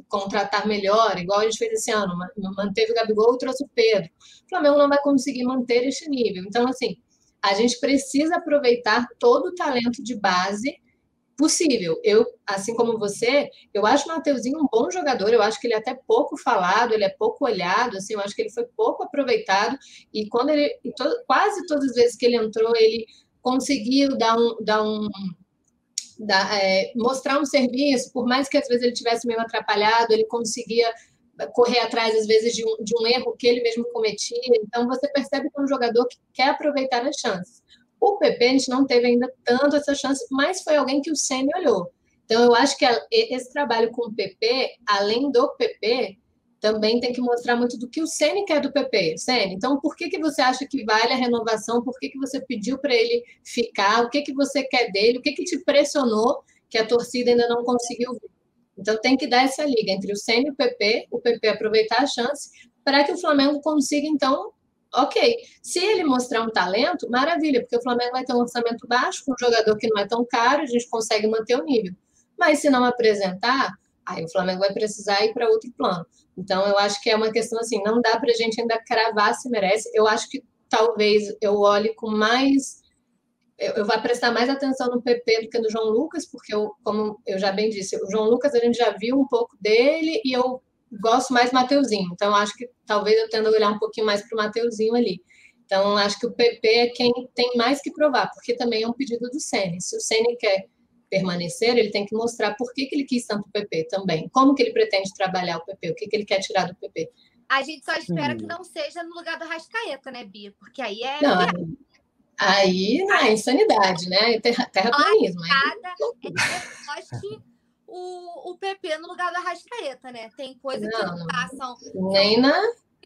contratar melhor, igual a gente fez esse ano, manteve o Gabigol e trouxe o Pedro. O Flamengo não vai conseguir manter este nível. Então, assim, a gente precisa aproveitar todo o talento de base possível. Eu, assim como você, eu acho o Mateuzinho um bom jogador, eu acho que ele é até pouco falado, ele é pouco olhado, assim, eu acho que ele foi pouco aproveitado, e quando ele, to, quase todas as vezes que ele entrou, ele conseguiu dar um, dar um dar, é, mostrar um serviço, por mais que às vezes ele tivesse meio atrapalhado, ele conseguia correr atrás, às vezes, de um, de um erro que ele mesmo cometia. Então, você percebe que é um jogador que quer aproveitar as chances. O PP, a gente não teve ainda tanto essa chance, mas foi alguém que o Semi olhou. Então, eu acho que esse trabalho com o PP, além do PP, também tem que mostrar muito do que o Ceni quer do PP. Ceni, então por que, que você acha que vale a renovação? Por que, que você pediu para ele ficar? O que, que você quer dele? O que, que te pressionou que a torcida ainda não conseguiu ver? Então tem que dar essa liga entre o Ceni e o PP, o PP aproveitar a chance para que o Flamengo consiga então ok. Se ele mostrar um talento, maravilha, porque o Flamengo vai ter um orçamento baixo, com um jogador que não é tão caro, a gente consegue manter o nível. Mas se não apresentar, aí o Flamengo vai precisar ir para outro plano. Então, eu acho que é uma questão assim, não dá para a gente ainda cravar se merece. Eu acho que talvez eu olhe com mais. Eu, eu prestar mais atenção no PP do que no João Lucas, porque, eu, como eu já bem disse, o João Lucas a gente já viu um pouco dele e eu gosto mais do Mateuzinho. Então, acho que talvez eu tendo a olhar um pouquinho mais para o Mateuzinho ali. Então, acho que o PP é quem tem mais que provar, porque também é um pedido do Sene. Se o Sene quer permanecer, ele tem que mostrar por que, que ele quis tanto o PP também. Como que ele pretende trabalhar o PP, o que, que ele quer tirar do PP. A gente só espera hum. que não seja no lugar do Rascaeta, né, Bia? Porque aí é. Não, aí é insanidade, né? Terra, terraplanismo. Nada é que o, o PP no lugar do Arrascaeta, né? Tem coisa não, que não passam. Nem na.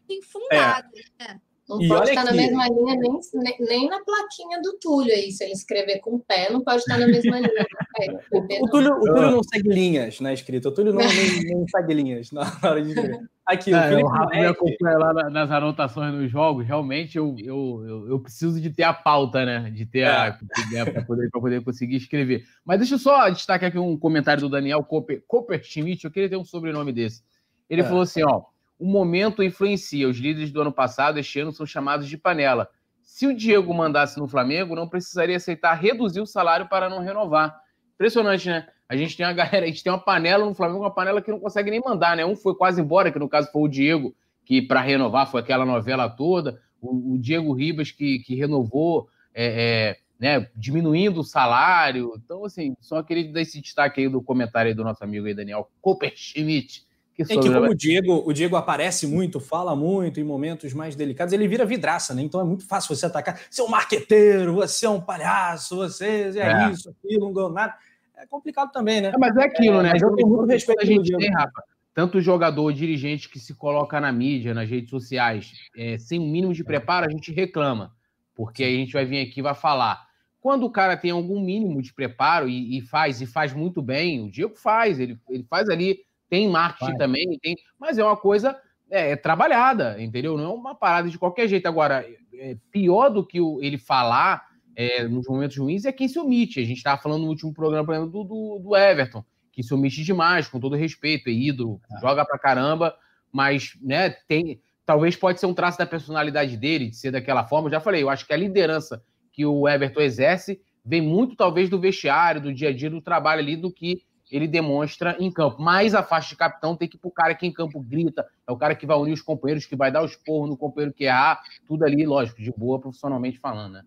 Infundadas, é. né? Não e pode estar na mesma linha nem, nem, nem, na plaquinha do Túlio aí. Se ele escrever com o pé, não pode estar na mesma linha. o, o, Túlio, o, Túlio, não segue linhas na escrita. O Túlio não, nem, nem segue linhas na hora de escrever. Aqui, é, o Felipe o me acompanha lá nas anotações nos jogos. Realmente, eu, eu, eu, eu, preciso de ter a pauta, né? De ter é. a. Né, para poder, poder conseguir escrever. Mas deixa eu só destacar aqui um comentário do Daniel Cooper, Cooper Schmidt. Eu queria ter um sobrenome desse. Ele é. falou assim: ó o momento influencia. Os líderes do ano passado, este ano, são chamados de panela. Se o Diego mandasse no Flamengo, não precisaria aceitar reduzir o salário para não renovar. Impressionante, né? A gente tem uma galera, a gente tem uma panela no Flamengo, uma panela que não consegue nem mandar, né? Um foi quase embora, que no caso foi o Diego, que para renovar foi aquela novela toda. O, o Diego Ribas, que, que renovou, é, é, né, diminuindo o salário. Então, assim, só queria dar esse destaque aí do comentário aí do nosso amigo aí, Daniel Copperschmidt que é que como o Diego, o Diego aparece muito, fala muito em momentos mais delicados, ele vira vidraça, né? Então é muito fácil você atacar. Você é um marqueteiro, você é um palhaço, você é, é. isso, aquilo, não ganhou nada. É complicado também, né? É, mas é aquilo, né? Mas eu tenho muito respeito a gente tem, Rafa. Tanto jogador, dirigente que se coloca na mídia, nas redes sociais, é, sem o um mínimo de é. preparo, a gente reclama. Porque aí a gente vai vir aqui e vai falar. Quando o cara tem algum mínimo de preparo e, e faz, e faz muito bem, o Diego faz, ele, ele faz ali tem marketing Vai. também, tem, mas é uma coisa é, é, trabalhada, entendeu? Não é uma parada de qualquer jeito. Agora, é, pior do que o, ele falar é, nos momentos ruins é quem se omite. A gente estava falando no último programa, por exemplo, do, do, do, Everton, que se omite demais, com todo respeito, é ídolo, é. joga pra caramba, mas né, tem. Talvez pode ser um traço da personalidade dele, de ser daquela forma. Eu já falei, eu acho que a liderança que o Everton exerce vem muito, talvez, do vestiário, do dia a dia, do trabalho ali, do que ele demonstra em campo. Mas a faixa de capitão tem que ir para o cara que em campo grita, é o cara que vai unir os companheiros, que vai dar os porros no companheiro que errar, tudo ali, lógico, de boa profissionalmente falando, né?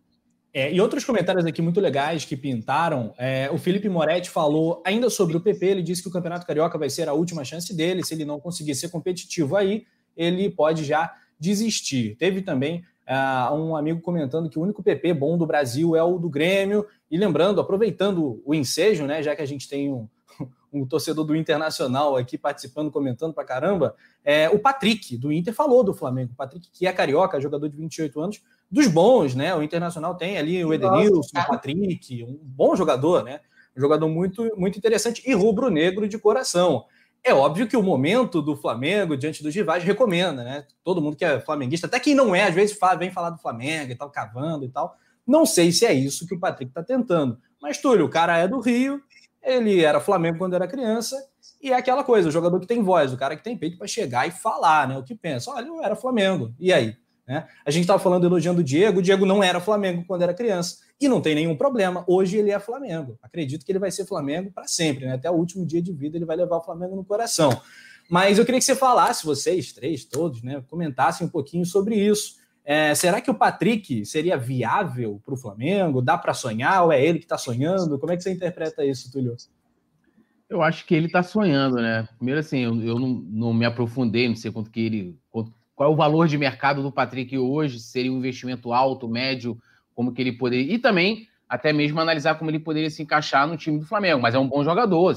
É, e outros comentários aqui muito legais que pintaram. É, o Felipe Moretti falou ainda sobre o PP. Ele disse que o Campeonato Carioca vai ser a última chance dele. Se ele não conseguir ser competitivo aí, ele pode já desistir. Teve também uh, um amigo comentando que o único PP bom do Brasil é o do Grêmio. E lembrando, aproveitando o ensejo, né, já que a gente tem um, um torcedor do Internacional aqui participando, comentando pra caramba, é, o Patrick, do Inter, falou do Flamengo. O Patrick, que é carioca, jogador de 28 anos, dos bons, né? O Internacional tem ali o Edenilson, o Patrick, um bom jogador, né? Um jogador muito, muito interessante e rubro-negro de coração. É óbvio que o momento do Flamengo diante dos rivais recomenda, né? Todo mundo que é flamenguista, até quem não é, às vezes vem falar do Flamengo e tal, cavando e tal. Não sei se é isso que o Patrick está tentando. Mas, Túlio, o cara é do Rio, ele era Flamengo quando era criança, e é aquela coisa, o jogador que tem voz, o cara que tem peito para chegar e falar, né? O que pensa. Olha, eu era Flamengo. E aí? Né? A gente estava falando, elogiando o Diego, o Diego não era Flamengo quando era criança. E não tem nenhum problema. Hoje ele é Flamengo. Acredito que ele vai ser Flamengo para sempre, né? Até o último dia de vida ele vai levar o Flamengo no coração. Mas eu queria que você falasse, vocês três, todos, né? Comentassem um pouquinho sobre isso. É, será que o Patrick seria viável para o Flamengo? Dá para sonhar ou é ele que está sonhando? Como é que você interpreta isso, Túlio? Eu acho que ele está sonhando, né? Primeiro, assim, eu, eu não, não, me aprofundei, não sei quanto que ele. Qual é o valor de mercado do Patrick hoje? Seria um investimento alto, médio? Como que ele poderia. E também, até mesmo analisar como ele poderia se encaixar no time do Flamengo. Mas é um bom jogador.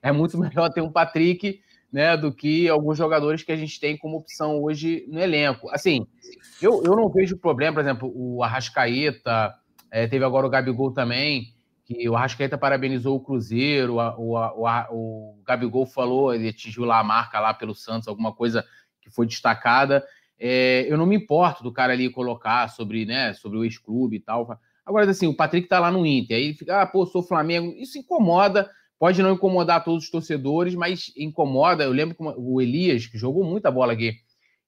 É muito melhor ter um Patrick né, do que alguns jogadores que a gente tem como opção hoje no elenco. Assim, eu, eu não vejo problema, por exemplo, o Arrascaeta, é, teve agora o Gabigol também, que o Arrascaeta parabenizou o Cruzeiro, o, o, o, o Gabigol falou, ele atingiu lá a marca lá pelo Santos, alguma coisa que foi destacada. É, eu não me importo do cara ali colocar sobre, né, sobre o ex-clube e tal. Agora, assim, o Patrick tá lá no Inter, aí fica, ah, pô, sou Flamengo. Isso incomoda, Pode não incomodar todos os torcedores, mas incomoda. Eu lembro que o Elias, que jogou muita bola aqui.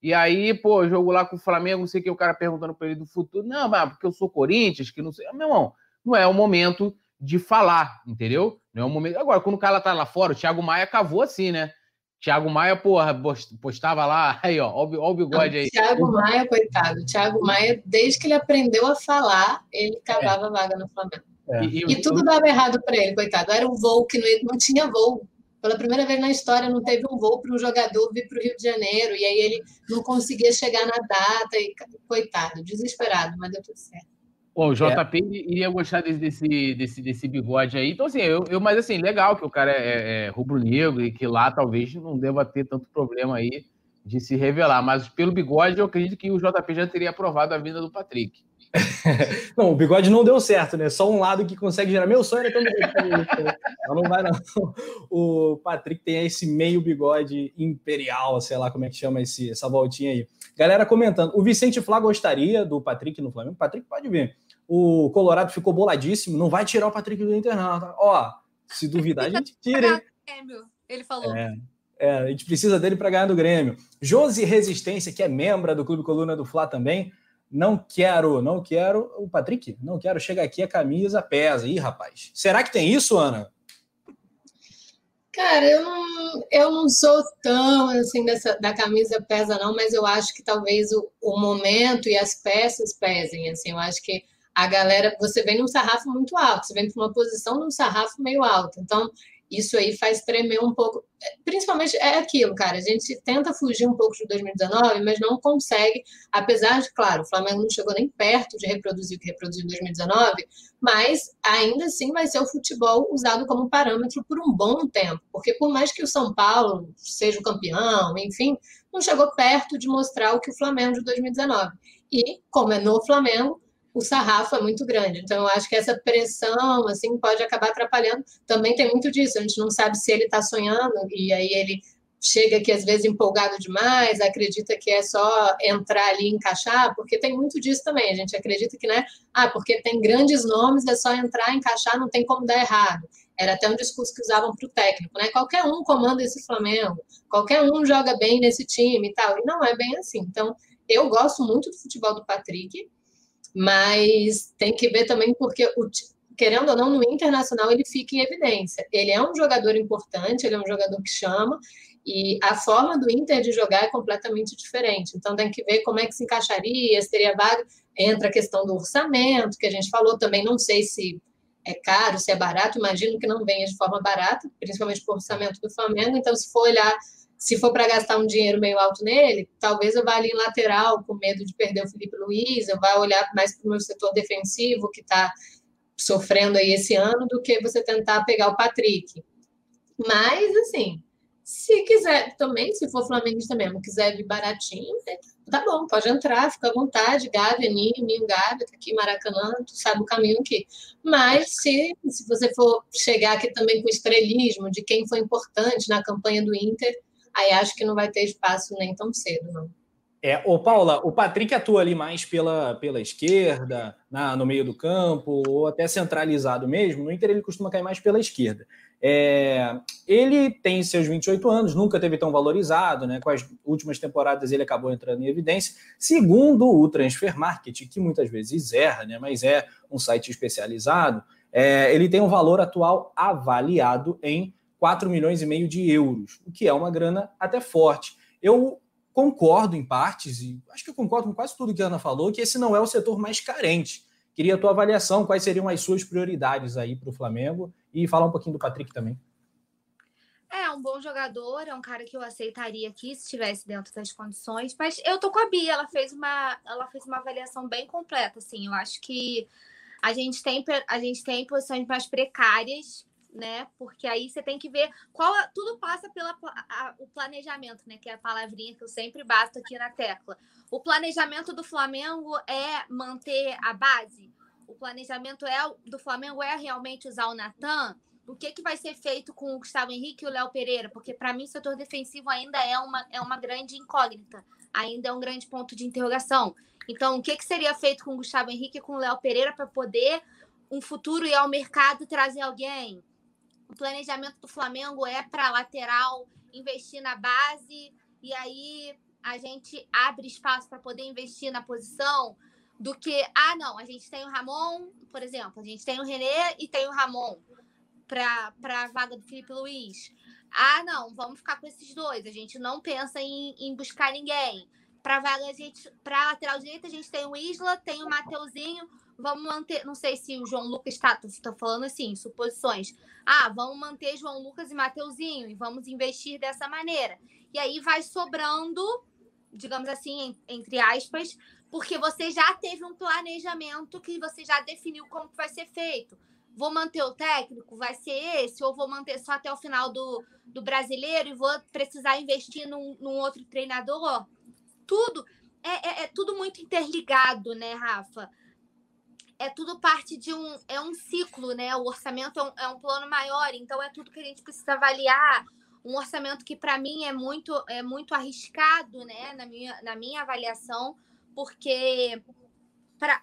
E aí, pô, jogo lá com o Flamengo, não sei o que, o cara perguntando para ele do futuro. Não, mas porque eu sou Corinthians, que não sei. Meu irmão, não é o momento de falar, entendeu? Não é o momento. Agora, quando o cara tá lá fora, o Thiago Maia cavou assim, né? Thiago Maia, porra, postava lá, aí, ó, ó, o bigode aí. Thiago Maia, coitado. Thiago Maia, desde que ele aprendeu a falar, ele cavava é. vaga no Flamengo. É. E, e, tudo dava errado para ele, coitado. Era um voo que não, não tinha voo. Pela primeira vez na história, não teve um voo para um jogador vir para o Rio de Janeiro, e aí ele não conseguia chegar na data, e coitado, desesperado, mas deu tudo certo. Bom, o JP é. iria gostar desse, desse, desse, desse, bigode aí. Então, assim, eu, eu, mas assim, legal que o cara é, é rubro-negro e que lá talvez não deva ter tanto problema aí de se revelar. Mas pelo bigode, eu acredito que o JP já teria aprovado a vinda do Patrick. não, o bigode não deu certo, né? Só um lado que consegue gerar. Meu sonho é ter um bigode. não, não vai, não. O Patrick tem esse meio bigode imperial, sei lá como é que chama esse, essa voltinha aí. Galera comentando. O Vicente Flá gostaria do Patrick no Flamengo. Patrick pode vir. O Colorado ficou boladíssimo. Não vai tirar o Patrick do internato. Tá? Ó, se duvidar, a gente tira. Ele falou. É. É, a gente precisa dele para ganhar do Grêmio. Josi Resistência, que é membro do Clube Coluna do Fla também, não quero, não quero. O Patrick, não quero. Chega aqui, a camisa pesa. Ih, rapaz. Será que tem isso, Ana? Cara, eu não, eu não sou tão assim dessa, da camisa pesa, não, mas eu acho que talvez o, o momento e as peças pesem. Assim, eu acho que a galera, você vem num sarrafo muito alto, você vem para uma posição num sarrafo meio alto. Então, isso aí faz tremer um pouco. Principalmente é aquilo, cara. A gente tenta fugir um pouco de 2019, mas não consegue. Apesar de, claro, o Flamengo não chegou nem perto de reproduzir o que reproduziu em 2019, mas ainda assim vai ser o futebol usado como parâmetro por um bom tempo. Porque por mais que o São Paulo seja o campeão, enfim, não chegou perto de mostrar o que o Flamengo de 2019. E, como é no Flamengo, o sarrafo é muito grande. Então, eu acho que essa pressão, assim, pode acabar atrapalhando. Também tem muito disso. A gente não sabe se ele está sonhando e aí ele chega aqui, às vezes, empolgado demais, acredita que é só entrar ali e encaixar, porque tem muito disso também. A gente acredita que, né? Ah, porque tem grandes nomes, é só entrar, encaixar, não tem como dar errado. Era até um discurso que usavam para o técnico, né? Qualquer um comanda esse Flamengo, qualquer um joga bem nesse time e tal. E não é bem assim. Então, eu gosto muito do futebol do Patrick, mas tem que ver também porque o, querendo ou não, no internacional ele fica em evidência. Ele é um jogador importante, ele é um jogador que chama, e a forma do Inter de jogar é completamente diferente. Então tem que ver como é que se encaixaria, se teria vaga. Entra a questão do orçamento, que a gente falou também, não sei se é caro, se é barato, imagino que não venha de forma barata, principalmente por orçamento do Flamengo. Então, se for olhar se for para gastar um dinheiro meio alto nele, talvez eu vá ali em lateral, com medo de perder o Felipe Luiz, eu vá olhar mais para o meu setor defensivo, que está sofrendo aí esse ano, do que você tentar pegar o Patrick. Mas, assim, se quiser também, se for flamenguista mesmo, quiser vir baratinho, tá bom, pode entrar, fica à vontade, Gávea, Ninho, Ninho, Gávea, tá aqui Maracanã, tu sabe o caminho aqui. Mas se, se você for chegar aqui também com estrelismo de quem foi importante na campanha do Inter, aí acho que não vai ter espaço nem tão cedo, não. É, ô Paula, o Patrick atua ali mais pela, pela esquerda, na, no meio do campo, ou até centralizado mesmo. No Inter ele costuma cair mais pela esquerda. É, ele tem seus 28 anos, nunca teve tão valorizado, né? Com as últimas temporadas ele acabou entrando em evidência. Segundo o Transfer Market, que muitas vezes erra, né? Mas é um site especializado, é, ele tem um valor atual avaliado em 4 milhões e meio de euros, o que é uma grana até forte. Eu concordo em partes, e acho que eu concordo com quase tudo que a Ana falou, que esse não é o setor mais carente. Queria a tua avaliação, quais seriam as suas prioridades aí para o Flamengo e falar um pouquinho do Patrick também. É um bom jogador, é um cara que eu aceitaria aqui se estivesse dentro das condições, mas eu tô com a Bia, ela fez uma, ela fez uma avaliação bem completa, assim, eu acho que a gente tem a gente tem posições mais precárias né? Porque aí você tem que ver qual tudo passa pelo planejamento, né? Que é a palavrinha que eu sempre bato aqui na tecla. O planejamento do Flamengo é manter a base. O planejamento é do Flamengo é realmente usar o Natan. O que, que vai ser feito com o Gustavo Henrique e o Léo Pereira? Porque para mim o setor defensivo ainda é uma, é uma grande incógnita, ainda é um grande ponto de interrogação. Então, o que, que seria feito com o Gustavo Henrique e com o Léo Pereira para poder um futuro ir ao mercado trazer alguém? O planejamento do Flamengo é para lateral investir na base e aí a gente abre espaço para poder investir na posição do que, ah, não, a gente tem o Ramon, por exemplo, a gente tem o René e tem o Ramon para a vaga do Felipe Luiz. Ah, não, vamos ficar com esses dois. A gente não pensa em, em buscar ninguém. Para vaga, a gente, para lateral direita, a gente tem o Isla, tem o Mateuzinho, vamos manter, não sei se o João Lucas está tá falando assim, suposições. Ah, vamos manter João Lucas e Mateuzinho e vamos investir dessa maneira. E aí vai sobrando, digamos assim, entre aspas, porque você já teve um planejamento que você já definiu como vai ser feito. Vou manter o técnico, vai ser esse, ou vou manter só até o final do, do brasileiro e vou precisar investir num, num outro treinador. Tudo é, é, é tudo muito interligado, né, Rafa? É tudo parte de um é um ciclo, né? O orçamento é um, é um, plano maior, então é tudo que a gente precisa avaliar. Um orçamento que para mim é muito é muito arriscado, né? Na minha, na minha avaliação, porque para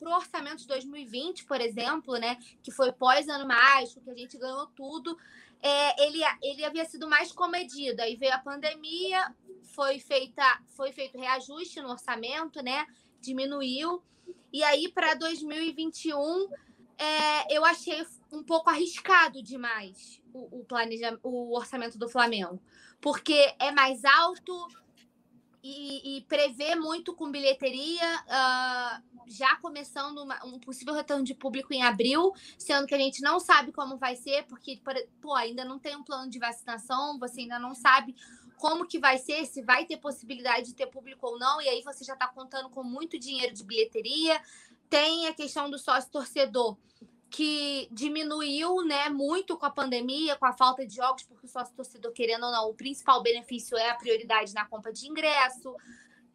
o orçamento de 2020, por exemplo, né, que foi pós-ano mágico, que a gente ganhou tudo, é, ele, ele havia sido mais comedido. Aí veio a pandemia, foi, feita, foi feito reajuste no orçamento, né, diminuiu. E aí, para 2021, é, eu achei um pouco arriscado demais o, o, planeja, o orçamento do Flamengo, porque é mais alto e, e prevê muito com bilheteria, uh, já começando uma, um possível retorno de público em abril, sendo que a gente não sabe como vai ser, porque pô, ainda não tem um plano de vacinação, você ainda não sabe como que vai ser, se vai ter possibilidade de ter público ou não, e aí você já está contando com muito dinheiro de bilheteria. Tem a questão do sócio torcedor, que diminuiu né, muito com a pandemia, com a falta de jogos, porque o sócio torcedor, querendo ou não, o principal benefício é a prioridade na compra de ingresso.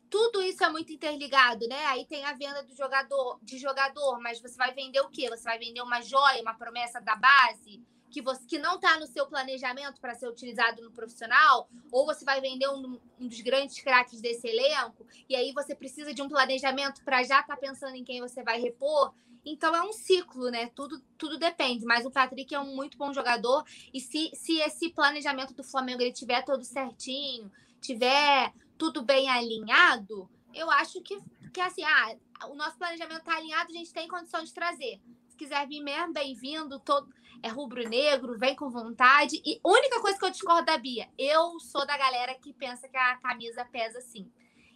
Tudo isso é muito interligado, né? Aí tem a venda do jogador, de jogador, mas você vai vender o quê? Você vai vender uma joia, uma promessa da base? Que, você, que não está no seu planejamento para ser utilizado no profissional, ou você vai vender um, um, dos grandes craques desse elenco, e aí você precisa de um planejamento para já estar tá pensando em quem você vai repor. Então é um ciclo, né? Tudo, tudo depende. Mas o Patrick é um muito bom jogador, e se, se esse planejamento do Flamengo ele tiver todo certinho, tiver tudo bem alinhado, eu acho que, que assim, ah, o nosso planejamento está alinhado, a gente tem condição de trazer. Se quiser vir mesmo, bem-vindo. Todo é rubro-negro, vem com vontade. E única coisa que eu discordo da Bia, eu sou da galera que pensa que a camisa pesa sim.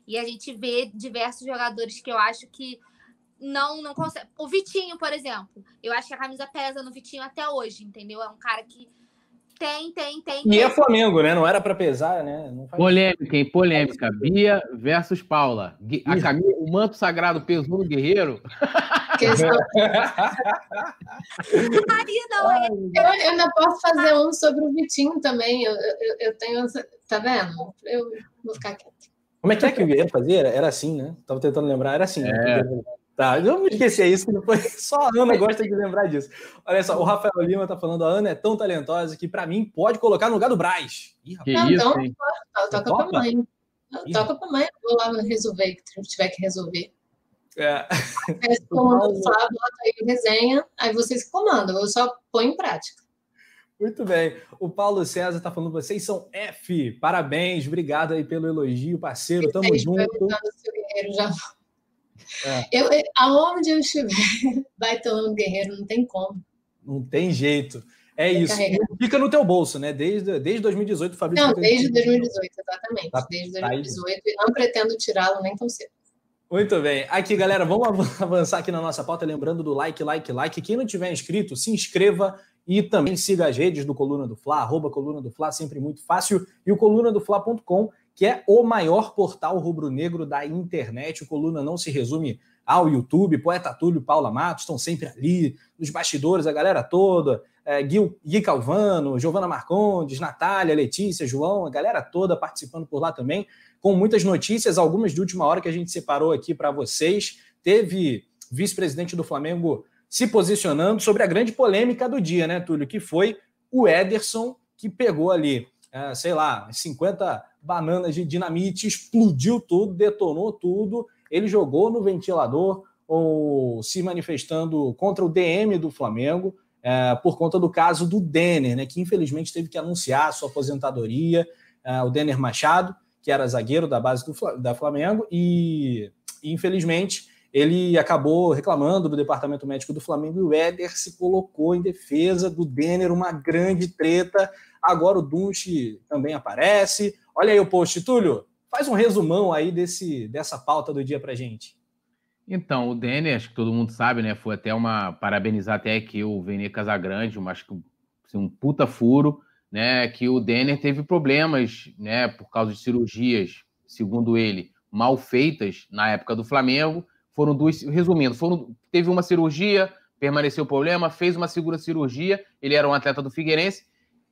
E a gente vê diversos jogadores que eu acho que não não consegue. O Vitinho, por exemplo, eu acho que a camisa pesa no Vitinho até hoje, entendeu? É um cara que tem, tem, tem. E é Flamengo, né? Não era para pesar, né? Polêmica, hein? Polêmica. Bia versus Paula. A camisa, o manto sagrado pesou no guerreiro. É. eu, eu ainda posso fazer um sobre o Vitinho também. Eu, eu, eu tenho. Tá vendo? Eu vou ficar quieta. Como é que é que o Guerreiro fazia? Era assim, né? Tava tentando lembrar, era assim. Né? É. Né? Tá, eu não esqueci isso, depois só a Ana gosta de lembrar disso. Olha só, o Rafael Lima tá falando, a Ana é tão talentosa que para mim pode colocar no lugar do Braz. Ih, rapaz. Não, isso, então, toca pra mãe. Toca pra mãe, vou lá resolver o que tiver que resolver. É. Aí, resenha, aí vocês comandam, eu só ponho em prática. Muito bem. O Paulo César está falando, vocês são F. Parabéns, obrigado aí pelo elogio, parceiro. Tamo junto. Se o guerreiro já é. Eu, aonde eu estiver, vai um guerreiro, não tem como. Não tem jeito. É isso. Fica no teu bolso, né? Desde, desde 2018, o Fabrício. Não, desde 2018, exatamente. Tá, desde 2018. Tá não pretendo tirá-lo nem tão cedo. Muito bem. Aqui, galera, vamos avançar aqui na nossa pauta, lembrando do like, like, like. Quem não tiver inscrito, se inscreva e também siga as redes do Coluna do Fla, arroba Coluna do Fla, sempre muito fácil, e o colunadofla.com que é o maior portal rubro-negro da internet. O Coluna não se resume ao YouTube. Poeta Túlio Paula Matos estão sempre ali, nos bastidores, a galera toda. É, Gui, Gui Calvano, Giovana Marcondes, Natália, Letícia, João, a galera toda participando por lá também, com muitas notícias, algumas de última hora que a gente separou aqui para vocês. Teve vice-presidente do Flamengo se posicionando sobre a grande polêmica do dia, né, Túlio? Que foi o Ederson, que pegou ali, é, sei lá, 50 bananas de dinamite, explodiu tudo, detonou tudo. Ele jogou no ventilador ou se manifestando contra o DM do Flamengo é, por conta do caso do Denner, né, que infelizmente teve que anunciar sua aposentadoria. É, o Denner Machado, que era zagueiro da base do, da Flamengo, e, infelizmente ele acabou reclamando do departamento médico do Flamengo e o Éder se colocou em defesa do Denner, uma grande treta. Agora o Dunche também aparece. Olha aí o post, Túlio. Faz um resumão aí desse, dessa pauta do dia para gente. Então, o Denner, acho que todo mundo sabe, né? Foi até uma. Parabenizar até aqui o Vene Casagrande, acho que assim, um puta furo, né? Que o Denner teve problemas, né? Por causa de cirurgias, segundo ele, mal feitas na época do Flamengo. Foram duas, resumindo, foram, teve uma cirurgia, permaneceu o problema, fez uma segunda cirurgia, ele era um atleta do Figueirense.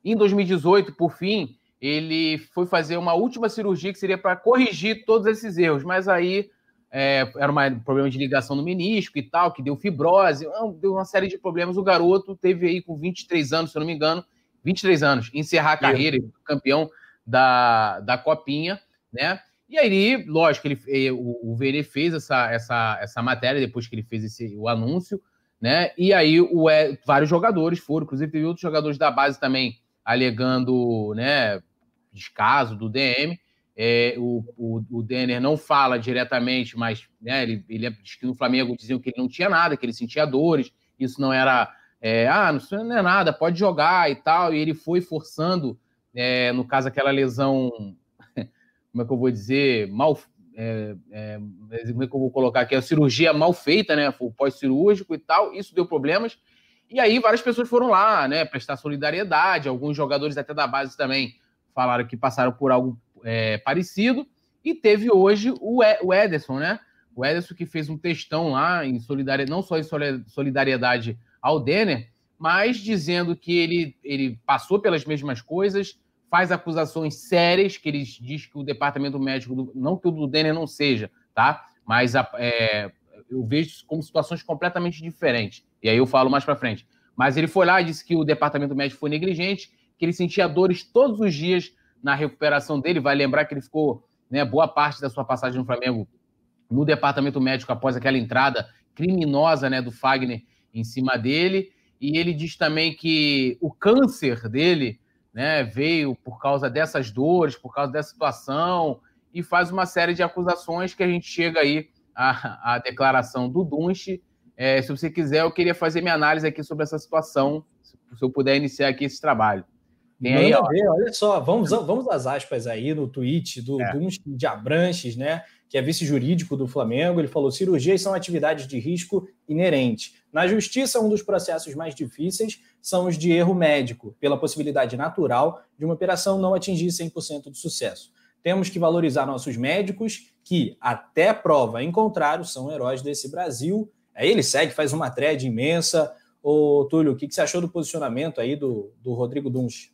Em 2018, por fim, ele foi fazer uma última cirurgia que seria para corrigir todos esses erros, mas aí é, era um problema de ligação no menisco e tal, que deu fibrose, deu uma série de problemas. O garoto teve aí com 23 anos, se eu não me engano, 23 anos, encerrar a carreira, campeão da, da Copinha, né? E aí, lógico, ele, eh, o, o Vene fez essa, essa, essa matéria depois que ele fez esse, o anúncio, né? E aí o, é, vários jogadores foram, inclusive teve outros jogadores da base também alegando, né, descaso do DM. É, o, o, o Denner não fala diretamente, mas né, ele, ele diz que no Flamengo diziam que ele não tinha nada, que ele sentia dores, isso não era, é, ah, não é nada, pode jogar e tal, e ele foi forçando, é, no caso, aquela lesão como é que eu vou dizer, mal. É, é, como é que eu vou colocar aqui? A cirurgia mal feita, né? O pós-cirúrgico e tal, isso deu problemas. E aí várias pessoas foram lá, né? Prestar solidariedade. Alguns jogadores até da base também falaram que passaram por algo é, parecido. E teve hoje o, o Ederson, né? O Ederson que fez um textão lá em solidariedade, não só em solidariedade ao Denner, mas dizendo que ele, ele passou pelas mesmas coisas, faz acusações sérias, que ele diz que o departamento médico, do, não que o do Denner não seja, tá? Mas a, é, eu vejo como situações completamente diferentes. E aí eu falo mais para frente. Mas ele foi lá e disse que o departamento médico foi negligente, que ele sentia dores todos os dias na recuperação dele. Vai lembrar que ele ficou né, boa parte da sua passagem no Flamengo no departamento médico após aquela entrada criminosa né, do Fagner em cima dele. E ele diz também que o câncer dele né, veio por causa dessas dores, por causa dessa situação, e faz uma série de acusações que a gente chega aí à, à declaração do Dunche. É, se você quiser, eu queria fazer minha análise aqui sobre essa situação, se eu puder iniciar aqui esse trabalho. Tem aí, ó. Ver, olha só, vamos, vamos às aspas aí no tweet do é. Dunche de Abranches, né? Que é vice-jurídico do Flamengo, ele falou: cirurgias são atividades de risco inerente. Na justiça, um dos processos mais difíceis são os de erro médico, pela possibilidade natural de uma operação não atingir 100% de sucesso. Temos que valorizar nossos médicos, que, até prova em contrário, são heróis desse Brasil. Aí ele segue, faz uma thread imensa. Ô, Túlio, o que você achou do posicionamento aí do, do Rodrigo Duns?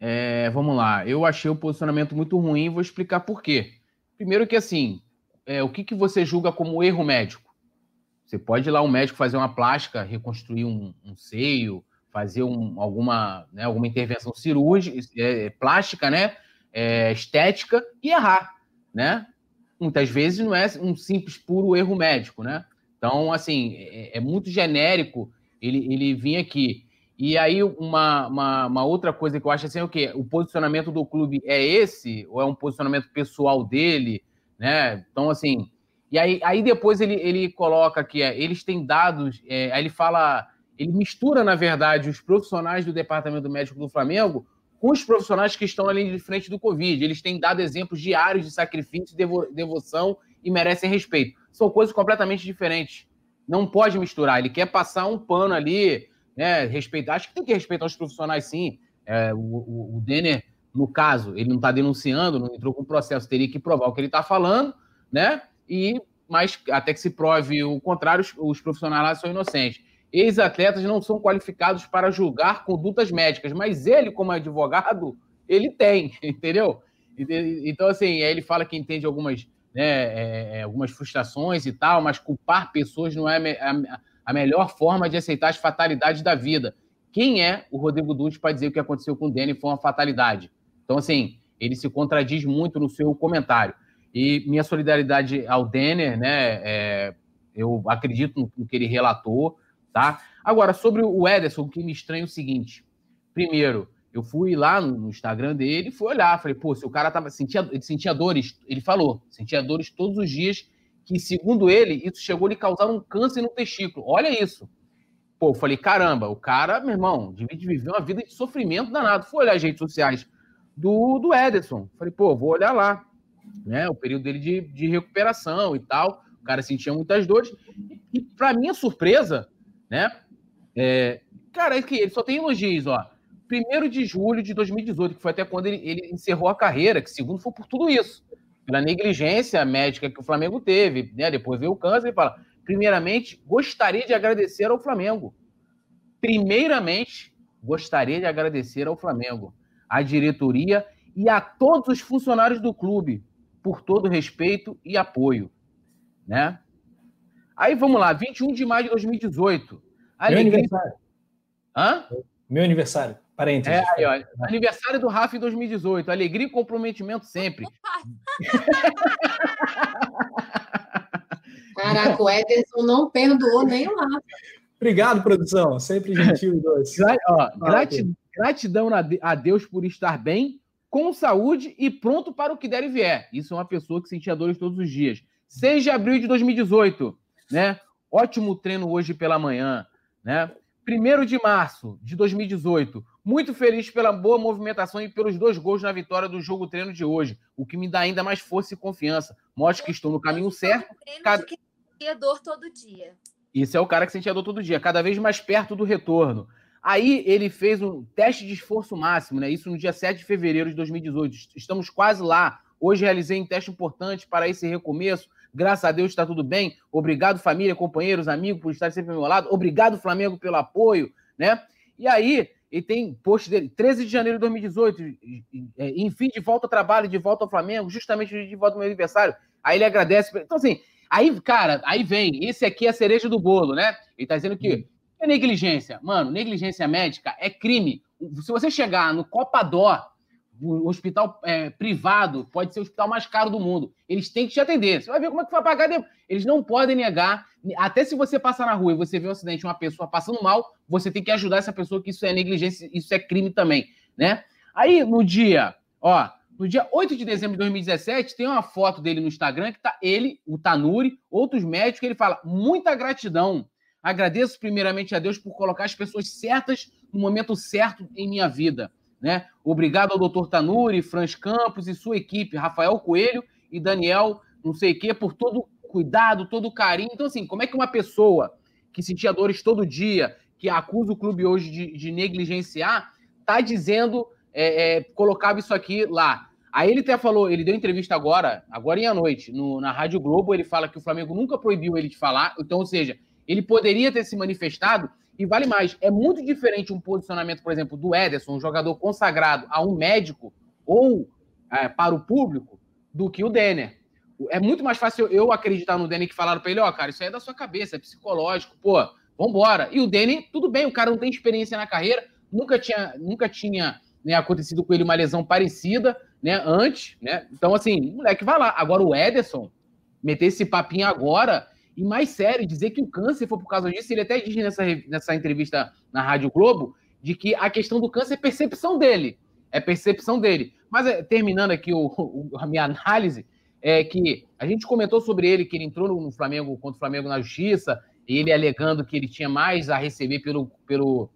É, vamos lá, eu achei o posicionamento muito ruim, vou explicar por quê. Primeiro que assim, é, o que, que você julga como erro médico? Você pode ir lá um médico fazer uma plástica, reconstruir um, um seio, fazer um, alguma, né, alguma intervenção cirúrgica, é, plástica, né, é, estética e errar, né? Muitas vezes não é um simples puro erro médico, né? Então, assim, é, é muito genérico ele, ele vir aqui. E aí, uma, uma, uma, outra coisa que eu acho assim é o quê? O posicionamento do clube é esse, ou é um posicionamento pessoal dele, né? Então, assim. E aí, aí depois ele, ele coloca que é, eles têm dados, é, aí ele fala, ele mistura, na verdade, os profissionais do departamento médico do Flamengo com os profissionais que estão ali de frente do Covid. Eles têm dado exemplos diários de sacrifício, devo, devoção e merecem respeito. São coisas completamente diferentes. Não pode misturar. Ele quer passar um pano ali, né? Respeitar. Acho que tem que respeitar os profissionais, sim. É, o, o, o Denner, no caso, ele não está denunciando, não entrou com processo, teria que provar o que ele está falando, né? E mas até que se prove o contrário, os, os profissionais lá são inocentes. Ex-atletas não são qualificados para julgar condutas médicas, mas ele, como advogado, ele tem, entendeu? Então, assim, ele fala que entende algumas, né, é, é, algumas frustrações e tal, mas culpar pessoas não é a, a melhor forma de aceitar as fatalidades da vida. Quem é o Rodrigo Dudes para dizer que o que aconteceu com o Danny foi uma fatalidade? Então, assim, ele se contradiz muito no seu comentário. E minha solidariedade ao Denner, né? É, eu acredito no que ele relatou, tá? Agora, sobre o Ederson, o que me estranha é o seguinte. Primeiro, eu fui lá no Instagram dele, fui olhar, falei, pô, se o cara tava, sentia, ele sentia dores, ele falou, sentia dores todos os dias, que segundo ele, isso chegou a lhe causar um câncer no testículo. Olha isso. Pô, eu falei, caramba, o cara, meu irmão, devia viver uma vida de sofrimento danado. Fui olhar as redes sociais do, do Ederson. Falei, pô, vou olhar lá, né? O período dele de, de recuperação e tal. O cara sentia muitas dores. E, para minha surpresa, né? É, cara, é que ele só tem elogios, ó. Primeiro de julho de 2018, que foi até quando ele, ele encerrou a carreira, que segundo foi por tudo isso. Pela negligência médica que o Flamengo teve, né? Depois veio o câncer e fala: primeiramente, gostaria de agradecer ao Flamengo. Primeiramente, gostaria de agradecer ao Flamengo, à diretoria e a todos os funcionários do clube por todo o respeito e apoio, né? Aí vamos lá, 21 de maio de 2018. Meu aniversário. Hã? Meu aniversário. Parênteses. É, aí, aniversário do Rafa em 2018. Alegria e comprometimento sempre. Caraca, o Ederson não perdoou nem o Rafa. Obrigado, produção. Sempre gentil e doce. Ó, gratidão, gratidão a Deus por estar bem, com saúde e pronto para o que der e vier. Isso é uma pessoa que sentia dores todos os dias. 6 de abril de 2018, né? Ótimo treino hoje pela manhã, né? 1 de março de 2018, muito feliz pela boa movimentação e pelos dois gols na vitória do jogo treino de hoje, o que me dá ainda mais força e confiança. Mostra que estou no caminho certo. Cada... Que dor todo dia. Isso é o cara que sentia dor todo dia, cada vez mais perto do retorno. Aí ele fez um teste de esforço máximo, né? Isso no dia 7 de fevereiro de 2018. Estamos quase lá. Hoje realizei um teste importante para esse recomeço. Graças a Deus está tudo bem. Obrigado, família, companheiros, amigos, por estar sempre ao meu lado. Obrigado, Flamengo, pelo apoio, né? E aí, ele tem post dele, 13 de janeiro de 2018, é, enfim, de volta ao trabalho, de volta ao Flamengo, justamente de volta ao meu aniversário. Aí ele agradece. Então, assim, Aí, cara, aí vem, esse aqui é a cereja do bolo, né? Ele tá dizendo que é negligência. Mano, negligência médica é crime. Se você chegar no Copadó, o hospital é, privado, pode ser o hospital mais caro do mundo. Eles têm que te atender. Você vai ver como é que vai pagar. Eles não podem negar. Até se você passar na rua e você vê um acidente, uma pessoa passando mal, você tem que ajudar essa pessoa, que isso é negligência, isso é crime também, né? Aí, no dia, ó, no dia 8 de dezembro de 2017, tem uma foto dele no Instagram que tá ele, o Tanuri, outros médicos, ele fala: muita gratidão. Agradeço primeiramente a Deus por colocar as pessoas certas no momento certo em minha vida. Né? Obrigado ao doutor Tanuri, Franz Campos e sua equipe, Rafael Coelho e Daniel, não sei o quê, por todo o cuidado, todo o carinho. Então, assim, como é que uma pessoa que sentia dores todo dia, que acusa o clube hoje de, de negligenciar, tá dizendo, é, é, colocava isso aqui lá? Aí ele até falou, ele deu entrevista agora, agora em à noite, no, na Rádio Globo, ele fala que o Flamengo nunca proibiu ele de falar, então, ou seja, ele poderia ter se manifestado, e vale mais, é muito diferente um posicionamento, por exemplo, do Ederson, um jogador consagrado a um médico ou é, para o público, do que o Denner. É muito mais fácil eu acreditar no Denner que falaram para ele, ó, oh, cara, isso aí é da sua cabeça, é psicológico, pô, vambora. E o Denner, tudo bem, o cara não tem experiência na carreira, nunca tinha, nunca tinha né, acontecido com ele uma lesão parecida, né, antes, né? Então, assim, moleque, vai lá. Agora o Ederson, meter esse papinho agora, e mais sério, dizer que o câncer foi por causa disso, ele até diz nessa, nessa entrevista na Rádio Globo, de que a questão do câncer é percepção dele. É percepção dele. Mas é, terminando aqui o, o, a minha análise, é que a gente comentou sobre ele, que ele entrou no Flamengo contra o Flamengo na justiça, e ele alegando que ele tinha mais a receber pelo, pelo,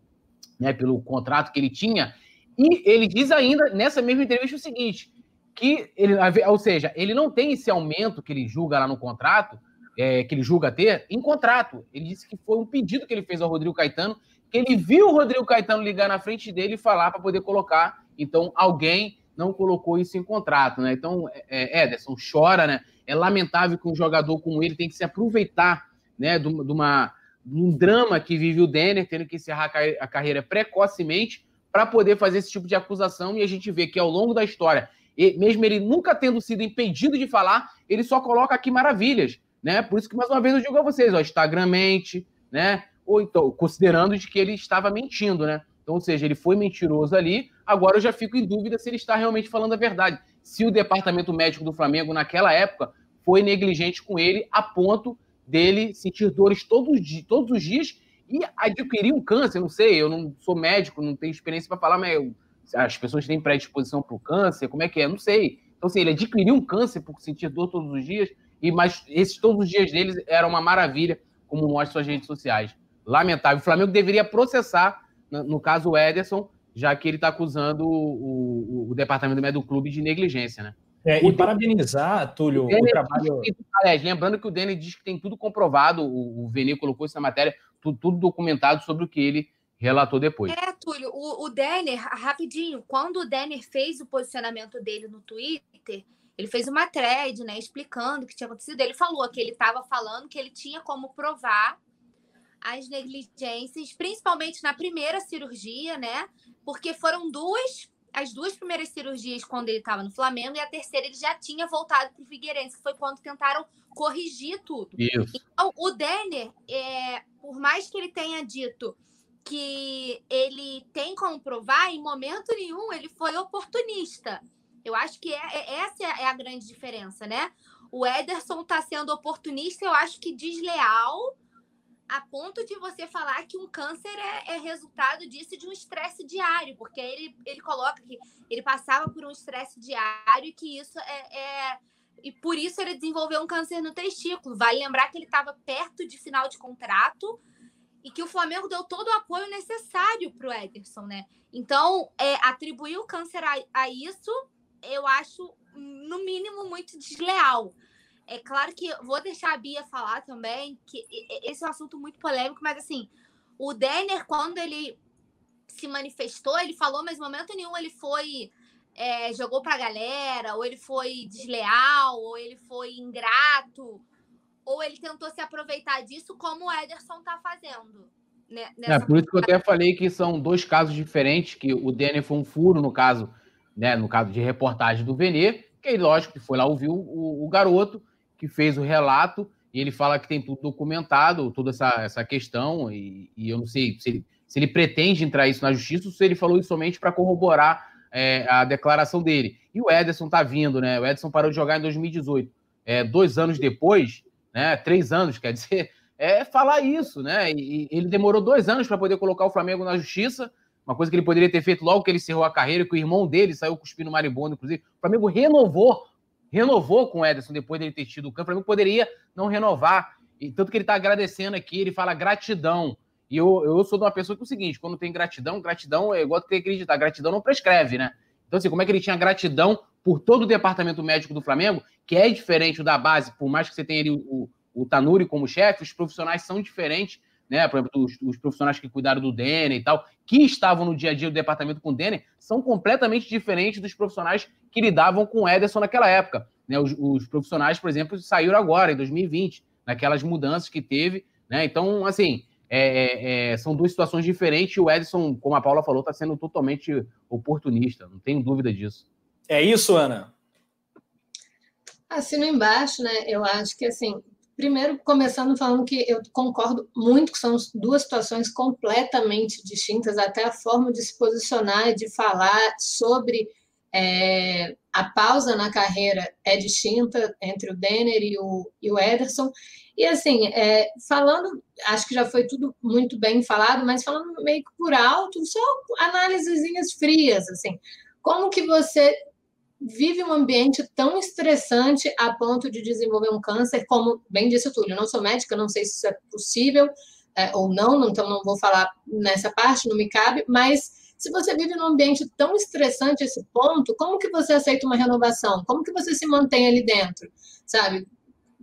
né, pelo contrato que ele tinha, e ele diz ainda nessa mesma entrevista o seguinte: que ele, ou seja, ele não tem esse aumento que ele julga lá no contrato, é, que ele julga ter, em contrato. Ele disse que foi um pedido que ele fez ao Rodrigo Caetano, que ele viu o Rodrigo Caetano ligar na frente dele e falar para poder colocar. Então, alguém não colocou isso em contrato, né? Então, é, é, Ederson chora, né? É lamentável que um jogador como ele tem que se aproveitar, né, de, uma, de um drama que vive o Denner, tendo que encerrar a carreira precocemente para poder fazer esse tipo de acusação e a gente vê que ao longo da história, mesmo ele nunca tendo sido impedido de falar, ele só coloca aqui maravilhas, né? Por isso que mais uma vez eu digo a vocês, ó, Instagrammente, né? Ou então, considerando de que ele estava mentindo, né? Então, ou seja, ele foi mentiroso ali, agora eu já fico em dúvida se ele está realmente falando a verdade. Se o departamento médico do Flamengo, naquela época, foi negligente com ele a ponto dele sentir dores todos, todos os dias e adquirir um câncer, não sei, eu não sou médico, não tenho experiência para falar, mas as pessoas têm predisposição para o câncer, como é que é? Não sei. Então, assim, ele adquiriu um câncer por sentir dor todos os dias, e mas esses todos os dias deles eram uma maravilha, como mostram suas redes sociais. Lamentável. O Flamengo deveria processar, no caso o Ederson, já que ele está acusando o, o, o, departamento médico do clube de negligência, né? É, e parabenizar, Túlio, o, o trabalho. Aliás, lembrando que o Denner diz que tem tudo comprovado, o, o Vene colocou isso na matéria, tudo, tudo, documentado sobre o que ele relatou depois. É, Túlio, o, o Denner, rapidinho, quando o Denner fez o posicionamento dele no Twitter, ele fez uma thread, né, explicando o que tinha acontecido. Ele falou que ele estava falando que ele tinha como provar as negligências, principalmente na primeira cirurgia, né? Porque foram duas, as duas primeiras cirurgias quando ele estava no Flamengo e a terceira ele já tinha voltado para o Figueirense, que foi quando tentaram corrigir tudo. Isso. Então, o Denner, é, por mais que ele tenha dito que ele tem como provar, em momento nenhum ele foi oportunista. Eu acho que é, é essa é a grande diferença, né? O Ederson está sendo oportunista, eu acho que desleal, a ponto de você falar que um câncer é, é resultado disso de um estresse diário, porque ele, ele coloca que ele passava por um estresse diário e que isso é, é, E por isso ele desenvolveu um câncer no testículo. Vale lembrar que ele estava perto de final de contrato e que o Flamengo deu todo o apoio necessário para o Ederson, né? Então, é, atribuir o câncer a, a isso, eu acho, no mínimo, muito desleal. É claro que vou deixar a Bia falar também, que esse é um assunto muito polêmico, mas assim, o Denner, quando ele se manifestou, ele falou, mas em momento nenhum ele foi. É, jogou pra galera, ou ele foi desleal, ou ele foi ingrato, ou ele tentou se aproveitar disso, como o Ederson tá fazendo. Né, é, por isso que eu até falei que são dois casos diferentes, que o Denner foi um furo, no caso, né, no caso de reportagem do Venê, que aí, lógico, que foi lá ouvir o, o garoto, que fez o relato, e ele fala que tem tudo documentado, toda essa, essa questão, e, e eu não sei se ele, se ele pretende entrar isso na justiça ou se ele falou isso somente para corroborar é, a declaração dele. E o Ederson tá vindo, né? O Ederson parou de jogar em 2018. É, dois anos depois, né? Três anos, quer dizer, é falar isso, né? E ele demorou dois anos para poder colocar o Flamengo na justiça, uma coisa que ele poderia ter feito logo que ele encerrou a carreira, que o irmão dele saiu cuspindo maribondo, inclusive. O Flamengo renovou renovou com o Ederson depois dele ter tido o campo. O Flamengo poderia não renovar. E tanto que ele está agradecendo aqui, ele fala gratidão. E eu, eu sou de uma pessoa que é o seguinte: quando tem gratidão, gratidão é igual que acreditar. Gratidão não prescreve, né? Então, assim, como é que ele tinha gratidão por todo o departamento médico do Flamengo, que é diferente da base, por mais que você tenha ali o, o, o Tanuri como chefe, os profissionais são diferentes né? Por exemplo, os, os, profissionais que cuidaram do Denner e tal, que estavam no dia a dia do departamento com o Denner, são completamente diferentes dos profissionais que lidavam com o Ederson naquela época. Né? Os, os profissionais, por exemplo, saíram agora, em 2020, naquelas mudanças que teve. Né? Então, assim, é, é, é, são duas situações diferentes. O Edson, como a Paula falou, está sendo totalmente oportunista, não tenho dúvida disso. É isso, Ana? Assino embaixo, né? Eu acho que assim, Primeiro, começando falando que eu concordo muito que são duas situações completamente distintas, até a forma de se posicionar, de falar sobre é, a pausa na carreira é distinta entre o Denner e o, e o Ederson. E assim, é, falando, acho que já foi tudo muito bem falado, mas falando meio que por alto, só análisezinhas frias, assim. Como que você vive um ambiente tão estressante a ponto de desenvolver um câncer, como bem disse o Túlio, eu não sou médica, não sei se isso é possível é, ou não, então não vou falar nessa parte, não me cabe, mas se você vive num ambiente tão estressante esse ponto, como que você aceita uma renovação? Como que você se mantém ali dentro? Sabe?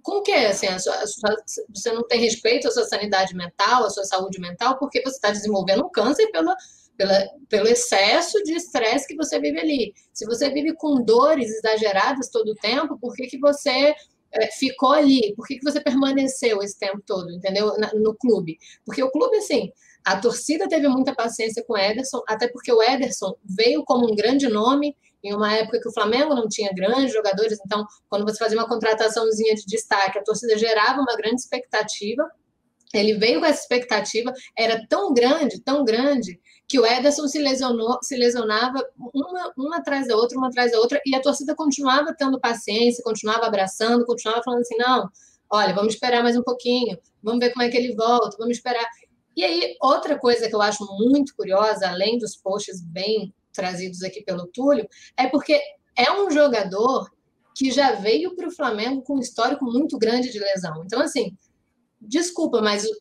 Com que? Assim, a sua, a sua, você não tem respeito à sua sanidade mental, à sua saúde mental, porque você está desenvolvendo um câncer pela pela, pelo excesso de estresse que você vive ali. Se você vive com dores exageradas todo o tempo, por que, que você é, ficou ali? Por que, que você permaneceu esse tempo todo, entendeu? Na, no clube. Porque o clube, assim, a torcida teve muita paciência com o Ederson, até porque o Ederson veio como um grande nome em uma época que o Flamengo não tinha grandes jogadores, então, quando você fazia uma contrataçãozinha de destaque, a torcida gerava uma grande expectativa. Ele veio com essa expectativa, era tão grande, tão grande, que o Ederson se, lesionou, se lesionava uma, uma atrás da outra, uma atrás da outra, e a torcida continuava tendo paciência, continuava abraçando, continuava falando assim: não, olha, vamos esperar mais um pouquinho, vamos ver como é que ele volta, vamos esperar. E aí, outra coisa que eu acho muito curiosa, além dos posts bem trazidos aqui pelo Túlio, é porque é um jogador que já veio para o Flamengo com um histórico muito grande de lesão. Então, assim, desculpa, mas o,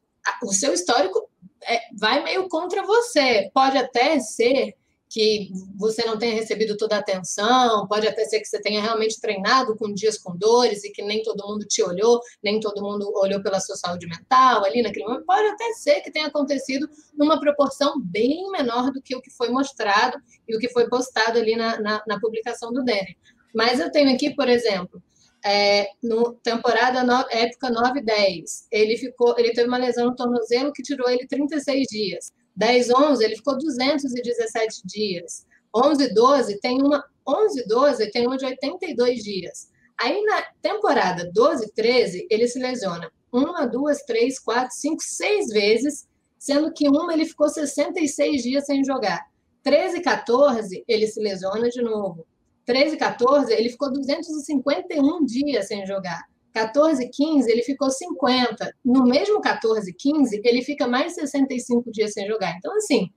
o seu histórico é, vai meio contra você. Pode até ser que você não tenha recebido toda a atenção, pode até ser que você tenha realmente treinado com dias com dores e que nem todo mundo te olhou, nem todo mundo olhou pela sua saúde mental ali naquele momento. Pode até ser que tenha acontecido numa proporção bem menor do que o que foi mostrado e o que foi postado ali na, na, na publicação do Denner. Mas eu tenho aqui, por exemplo, é, no temporada no, época 9 10, ele ficou, ele teve uma lesão no tornozelo que tirou ele 36 dias. 10, 11, ele ficou 217 dias. 11, 12 tem uma 11, 12 tem uma de 82 dias. Aí na temporada 12, 13, ele se lesiona uma, duas, três, quatro, cinco, seis vezes, sendo que uma ele ficou 66 dias sem jogar. 13, 14, ele se lesiona de novo. 13, 14, ele ficou 251 dias sem jogar. 14, 15, ele ficou 50. No mesmo 14, 15, ele fica mais 65 dias sem jogar. Então, assim,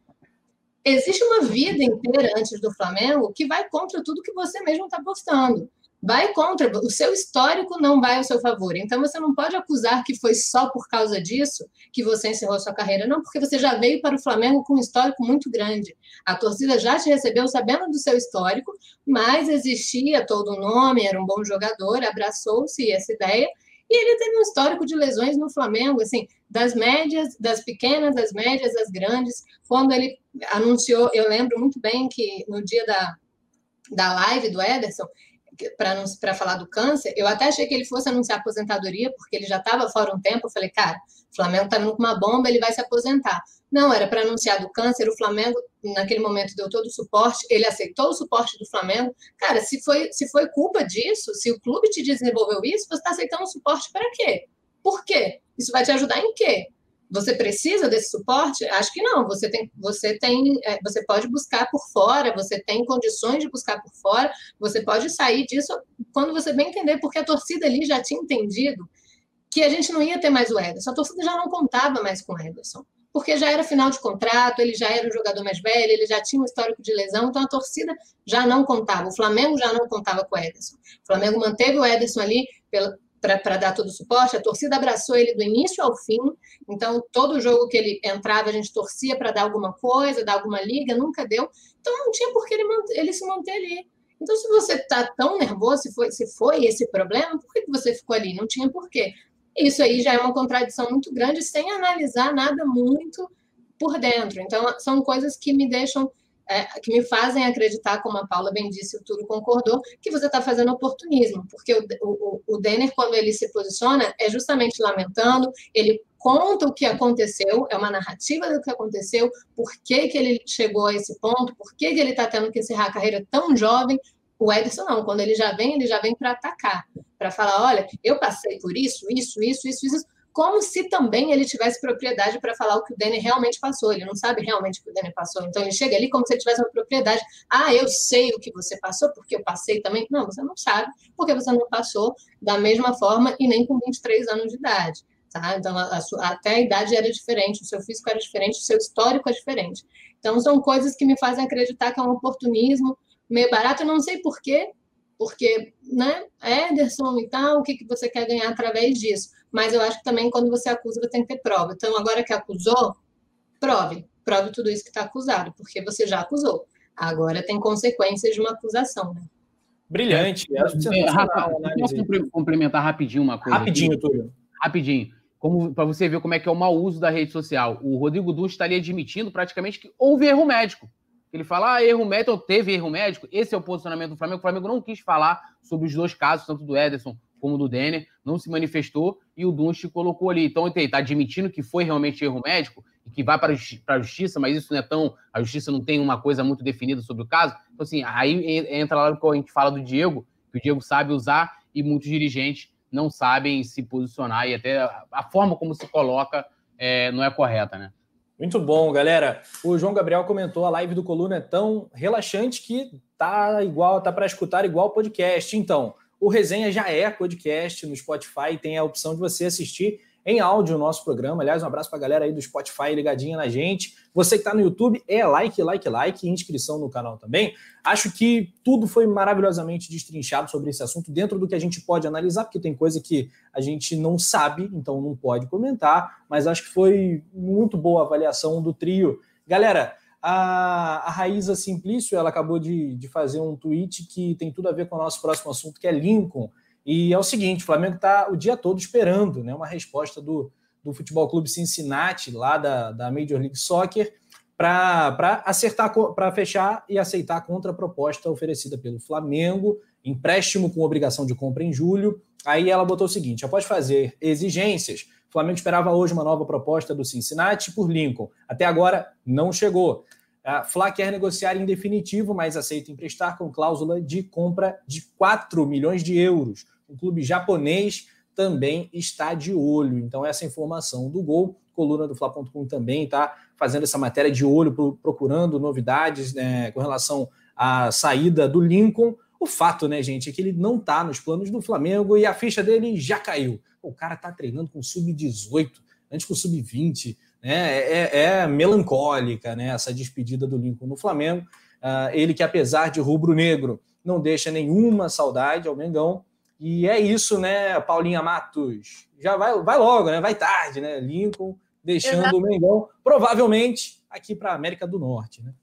existe uma vida inteira antes do Flamengo que vai contra tudo que você mesmo está postando vai contra, o seu histórico não vai ao seu favor. Então você não pode acusar que foi só por causa disso que você encerrou sua carreira, não, porque você já veio para o Flamengo com um histórico muito grande. A torcida já te recebeu sabendo do seu histórico, mas existia todo o nome, era um bom jogador, abraçou-se essa ideia. E ele teve um histórico de lesões no Flamengo, assim, das médias, das pequenas, das médias, das grandes. Quando ele anunciou, eu lembro muito bem que no dia da, da live do Ederson, para falar do câncer, eu até achei que ele fosse anunciar aposentadoria, porque ele já estava fora um tempo. Eu falei, cara, o Flamengo está vindo com uma bomba, ele vai se aposentar. Não, era para anunciar do câncer. O Flamengo, naquele momento, deu todo o suporte. Ele aceitou o suporte do Flamengo. Cara, se foi, se foi culpa disso, se o clube te desenvolveu isso, você está aceitando o suporte para quê? Por quê? Isso vai te ajudar em quê? Você precisa desse suporte? Acho que não. Você tem, você tem, é, você pode buscar por fora. Você tem condições de buscar por fora. Você pode sair disso quando você bem entender, porque a torcida ali já tinha entendido que a gente não ia ter mais o Ederson. A torcida já não contava mais com o Ederson, porque já era final de contrato. Ele já era o jogador mais velho. Ele já tinha um histórico de lesão. Então a torcida já não contava. O Flamengo já não contava com o Ederson. O Flamengo manteve o Ederson ali pela, para dar todo o suporte. A torcida abraçou ele do início ao fim. Então, todo jogo que ele entrava, a gente torcia para dar alguma coisa, dar alguma liga, nunca deu. Então, não tinha por que ele, ele se manter ali. Então, se você está tão nervoso, se foi, se foi esse problema, por que você ficou ali? Não tinha porquê. Isso aí já é uma contradição muito grande, sem analisar nada muito por dentro. Então, são coisas que me deixam é, que me fazem acreditar, como a Paula bem disse, o Túlio concordou, que você está fazendo oportunismo, porque o, o, o Denner, quando ele se posiciona, é justamente lamentando, ele conta o que aconteceu, é uma narrativa do que aconteceu, por que, que ele chegou a esse ponto, por que, que ele está tendo que encerrar a carreira tão jovem. O Ederson não, quando ele já vem, ele já vem para atacar, para falar, olha, eu passei por isso, isso, isso, isso, isso, como se também ele tivesse propriedade para falar o que o Danny realmente passou. Ele não sabe realmente o que o Danny passou. Então ele chega ali como se ele tivesse uma propriedade. Ah, eu sei o que você passou porque eu passei também. Não, você não sabe porque você não passou da mesma forma e nem com 23 anos de idade. Tá? Então a, sua, até a idade era diferente, o seu físico era diferente, o seu histórico é diferente. Então são coisas que me fazem acreditar que é um oportunismo meio barato. Eu não sei porquê, porque, né, Ederson e tal, o que, que você quer ganhar através disso? Mas eu acho que também quando você acusa, você tem que ter prova. Então, agora que acusou, prove. Prove tudo isso que está acusado, porque você já acusou. Agora tem consequências de uma acusação, né? Brilhante. É, é, Rafa, posso complementar rapidinho uma coisa? Rapidinho, Túlio. Rapidinho. Para você ver como é que é o mau uso da rede social. O Rodrigo Duns estaria admitindo praticamente que houve erro médico. Ele fala, ah, erro médico, teve erro médico. Esse é o posicionamento do Flamengo. O Flamengo não quis falar sobre os dois casos, tanto do Ederson como do Denner, não se manifestou e o Dunst colocou ali. Então, ele está admitindo que foi realmente erro médico e que vai para a justiça, mas isso não é tão. A justiça não tem uma coisa muito definida sobre o caso. Então, assim, aí entra lá que a gente fala do Diego, que o Diego sabe usar e muitos dirigentes não sabem se posicionar e até a forma como se coloca é, não é correta, né? Muito bom, galera. O João Gabriel comentou a live do Coluna é tão relaxante que tá igual, tá para escutar igual podcast. Então, o Resenha já é podcast no Spotify, tem a opção de você assistir em áudio o nosso programa. Aliás, um abraço para a galera aí do Spotify ligadinha na gente. Você que está no YouTube, é like, like, like, inscrição no canal também. Acho que tudo foi maravilhosamente destrinchado sobre esse assunto, dentro do que a gente pode analisar, porque tem coisa que a gente não sabe, então não pode comentar, mas acho que foi muito boa a avaliação do trio. Galera, A, a Raíza Simplício, ela acabou de, de fazer um tweet que tem tudo a ver com o nosso próximo assunto, que é Lincoln. E é o seguinte, o Flamengo está o dia todo esperando né, uma resposta do, do Futebol Clube Cincinnati, lá da, da Major League Soccer, para acertar, para fechar e aceitar a contraproposta oferecida pelo Flamengo, empréstimo com obrigação de compra em julho. Aí ela botou o seguinte: após fazer exigências, o Flamengo esperava hoje uma nova proposta do Cincinnati por Lincoln. Até agora não chegou. A Fla quer negociar em definitivo, mas aceita emprestar com cláusula de compra de 4 milhões de euros. O clube japonês também está de olho. Então, essa informação do gol, coluna do Fla.com também está fazendo essa matéria de olho, procurando novidades né, com relação à saída do Lincoln. O fato, né, gente, é que ele não está nos planos do Flamengo e a ficha dele já caiu. O cara está treinando com sub-18, antes com sub-20. Né? É, é, melancólica né, essa despedida do Lincoln no Flamengo. Uh, ele que, apesar de rubro-negro, não deixa nenhuma saudade ao Mengão, e é isso, né, Paulinha Matos? Já vai, vai logo, né? Vai tarde, né? Lincoln deixando Exato. o Mengão, provavelmente aqui para a América do Norte, né?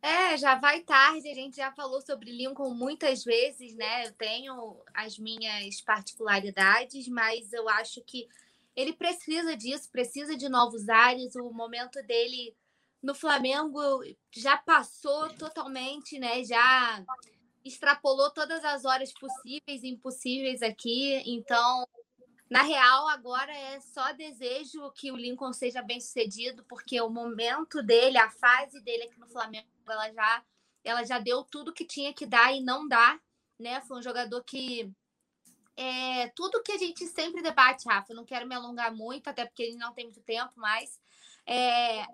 É, já vai tarde, a gente já falou sobre Lincoln muitas vezes, né? Eu tenho as minhas particularidades, mas eu acho que ele precisa disso, precisa de novos ares. O momento dele no Flamengo já passou totalmente, né? Já extrapolou todas as horas possíveis e impossíveis aqui. Então, na real, agora é só desejo que o Lincoln seja bem sucedido, porque o momento dele, a fase dele aqui no Flamengo, ela já, ela já deu tudo que tinha que dar e não dá, né? Foi um jogador que é, tudo que a gente sempre debate, Rafa, não quero me alongar muito, até porque ele não tem muito tempo mais, é,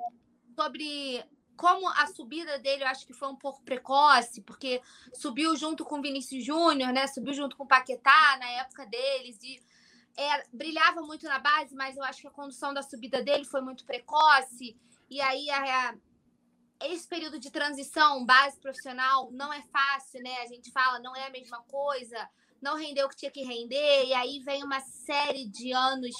sobre como a subida dele eu acho que foi um pouco precoce, porque subiu junto com o Vinícius Júnior, né? Subiu junto com o Paquetá na época deles e é, brilhava muito na base, mas eu acho que a condução da subida dele foi muito precoce. E aí a, a, esse período de transição, base profissional, não é fácil, né? A gente fala, não é a mesma coisa, não rendeu o que tinha que render, e aí vem uma série de anos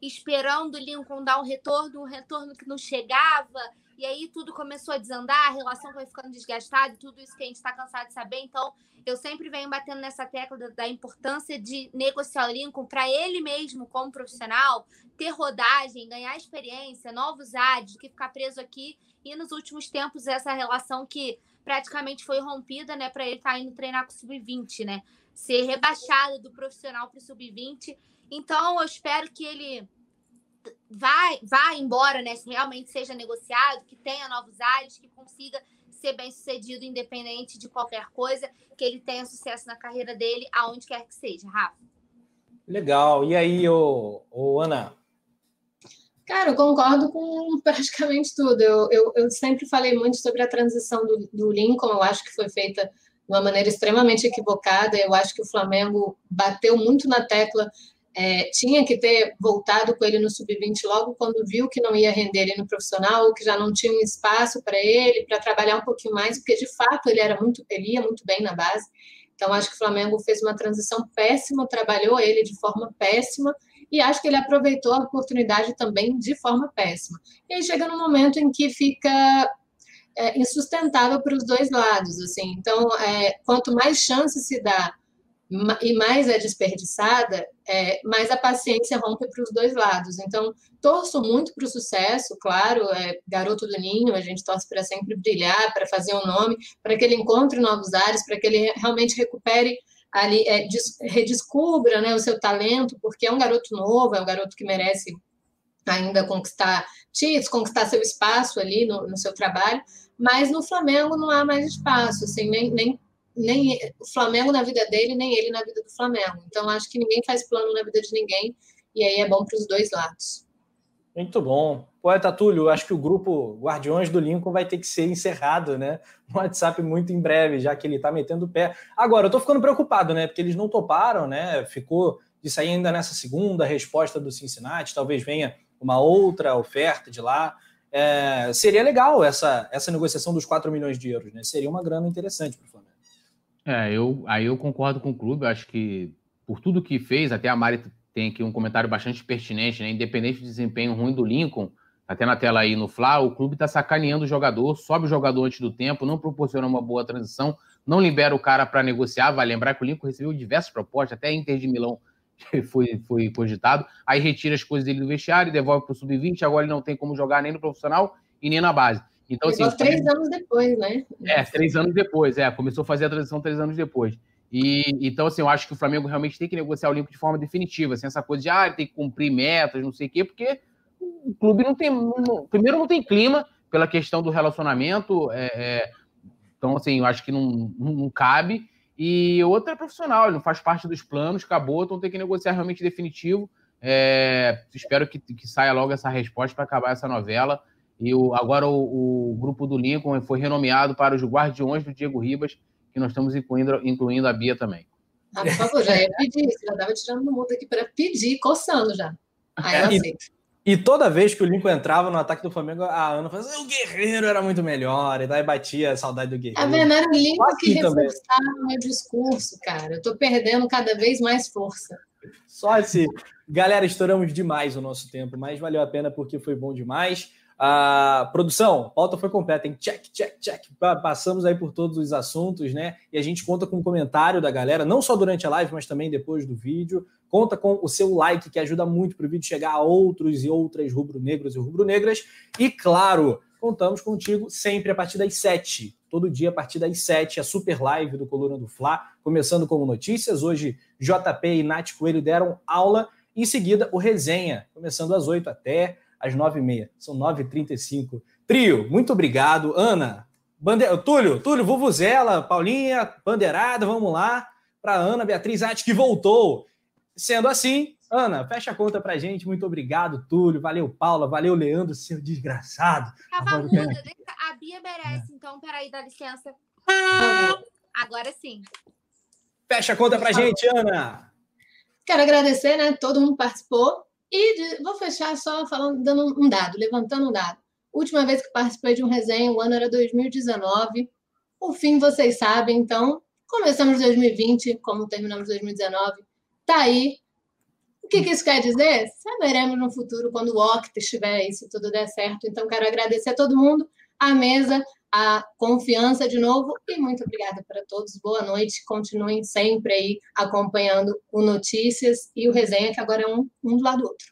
esperando o Lincoln dar um retorno, um retorno que não chegava. E aí tudo começou a desandar, a relação foi ficando desgastada, tudo isso que a gente está cansado de saber. Então, eu sempre venho batendo nessa tecla da, importância de negociar o Lincoln para ele mesmo, como profissional, ter rodagem, ganhar experiência, novos ares, do que ficar preso aqui. E nos últimos tempos, essa relação que praticamente foi rompida, né, para ele estar tá indo treinar com o sub-20, né? Ser rebaixado do profissional para o sub-20. Então, eu espero que ele vai, vai embora, né? Se realmente seja negociado, que tenha novos ares, que consiga ser bem sucedido, independente de qualquer coisa, que ele tenha sucesso na carreira dele, aonde quer que seja, Rafa. Legal. E aí, ô Ana? Cara, eu concordo com praticamente tudo. Eu, eu, eu sempre falei muito sobre a transição do, do Lincoln, eu acho que foi feita de uma maneira extremamente equivocada. Eu acho que o Flamengo bateu muito na tecla é, tinha que ter voltado com ele no sub-20 logo quando viu que não ia render ele no profissional, que já não tinha um espaço para ele, para trabalhar um pouquinho mais, porque de fato ele era muito, ele ia muito bem na base. Então acho que o Flamengo fez uma transição péssima, trabalhou ele de forma péssima e acho que ele aproveitou a oportunidade também de forma péssima. E aí chega num momento em que fica é, insustentável para os dois lados, assim. Então, é, quanto mais chance se dá e mais é desperdiçada, é, mais a paciência rompe para os dois lados. Então, torço muito para o sucesso, claro, é, garoto do ninho, a gente torce para sempre brilhar, para fazer um nome, para que ele encontre novos ares, para que ele realmente recupere ali, é, des, redescubra né, o seu talento, porque é um garoto novo, é um garoto que merece ainda conquistar títulos, conquistar seu espaço ali no, no seu trabalho, mas no Flamengo não há mais espaço, assim, nem, nem nem o Flamengo na vida dele, nem ele na vida do Flamengo. Então, acho que ninguém faz plano na vida de ninguém, e aí é bom para os dois lados. Muito bom. Poeta Túlio, acho que o grupo Guardiões do Lincoln vai ter que ser encerrado, né? No WhatsApp muito em breve, já que ele está metendo o pé. Agora, eu estou ficando preocupado, né? Porque eles não toparam, né? Ficou de sair ainda nessa segunda resposta do Cincinnati, talvez venha uma outra oferta de lá. É, seria legal essa, essa negociação dos 4 milhões de euros, né? Seria uma grana interessante para o Flamengo. É, eu, aí eu concordo com o clube, eu acho que por tudo que fez, até a Mari tem aqui um comentário bastante pertinente, né? Independente do desempenho ruim do Lincoln, até na tela aí no Fla, o clube está sacaneando o jogador, sobe o jogador antes do tempo, não proporciona uma boa transição, não libera o cara para negociar. Vai lembrar que o Lincoln recebeu diversas propostas, até Inter de Milão foi, foi cogitado. Aí retira as coisas dele do vestiário, devolve para o sub-20. Agora ele não tem como jogar nem no profissional e nem na base. Então, assim, três anos depois, né? É, três anos depois, é. Começou a fazer a transição três anos depois. E então, assim, eu acho que o Flamengo realmente tem que negociar o Lincoln de forma definitiva, sem essa coisa de ah, tem que cumprir metas, não sei o quê, porque o clube não tem. Não, primeiro, não tem clima pela questão do relacionamento. É, é, então, assim, eu acho que não, não, não, cabe. E outra é profissional, ele não faz parte dos planos, acabou, então tem que negociar realmente definitivo. É, espero que, que saia logo essa resposta para acabar essa novela. E o, agora o, o, grupo do Lincoln foi renomeado para os Guardiões do Diego Ribas, que nós estamos incluindo, incluindo a Bia também. Ah, por favor, já ia pedir, já estava tirando no mundo aqui para pedir, coçando já. Aí eu aceito. E toda vez que o Lincoln entrava no ataque do Flamengo, a Ana falava assim, o Guerreiro era muito melhor, e daí batia a saudade do Guerreiro. A verdade, era o Lincoln assim que reforçava o meu discurso, cara. Eu tô perdendo cada vez mais força. Só assim. Galera, estouramos demais o nosso tempo, mas valeu a pena porque foi bom demais. A produção, pauta foi completa, hein? Check, check, check. Passamos aí por todos os assuntos, né? E a gente conta com o comentário da galera, não só durante a live, mas também depois do vídeo. Conta com o seu like, que ajuda muito para o vídeo chegar a outros e outras rubro-negros e rubro-negras. E claro, contamos contigo sempre a partir das 7. Todo dia a partir das 7, a super live do Coluna do Fla, começando com notícias. Hoje, JP e Nath Coelho deram aula. Em seguida, o resenha, começando às 8 até às 9h30. São 9h35. Trio, muito obrigado. Ana, Bande... Túlio, Túlio, Vuvuzela, Paulinha, Bandeirada, vamos lá. Para Ana Beatriz Ati, que voltou. Sendo assim, Ana, fecha a conta pra gente. Muito obrigado, Túlio. Valeu, Paula. Valeu, Leandro, seu desgraçado. Tava muda. A Bia merece, é. então. Peraí, dá licença. Agora sim. Fecha a conta pra gente, Ana. Quero agradecer, né? Todo mundo participou. E de, vou fechar só falando, dando um dado, levantando um dado. Última vez que participei de um resenha, o ano era 2019. O fim vocês sabem, então começamos 2020, como terminamos 2019. Tá aí. O que, que isso quer dizer? Saberemos no futuro, quando o OCT estiver aí, se tudo der certo. Então, quero agradecer a todo mundo, a mesa, a confiança de novo e muito obrigada para todos. Boa noite. Continuem sempre aí acompanhando o Notícias e o Resenha, que agora é um, um do lado do outro.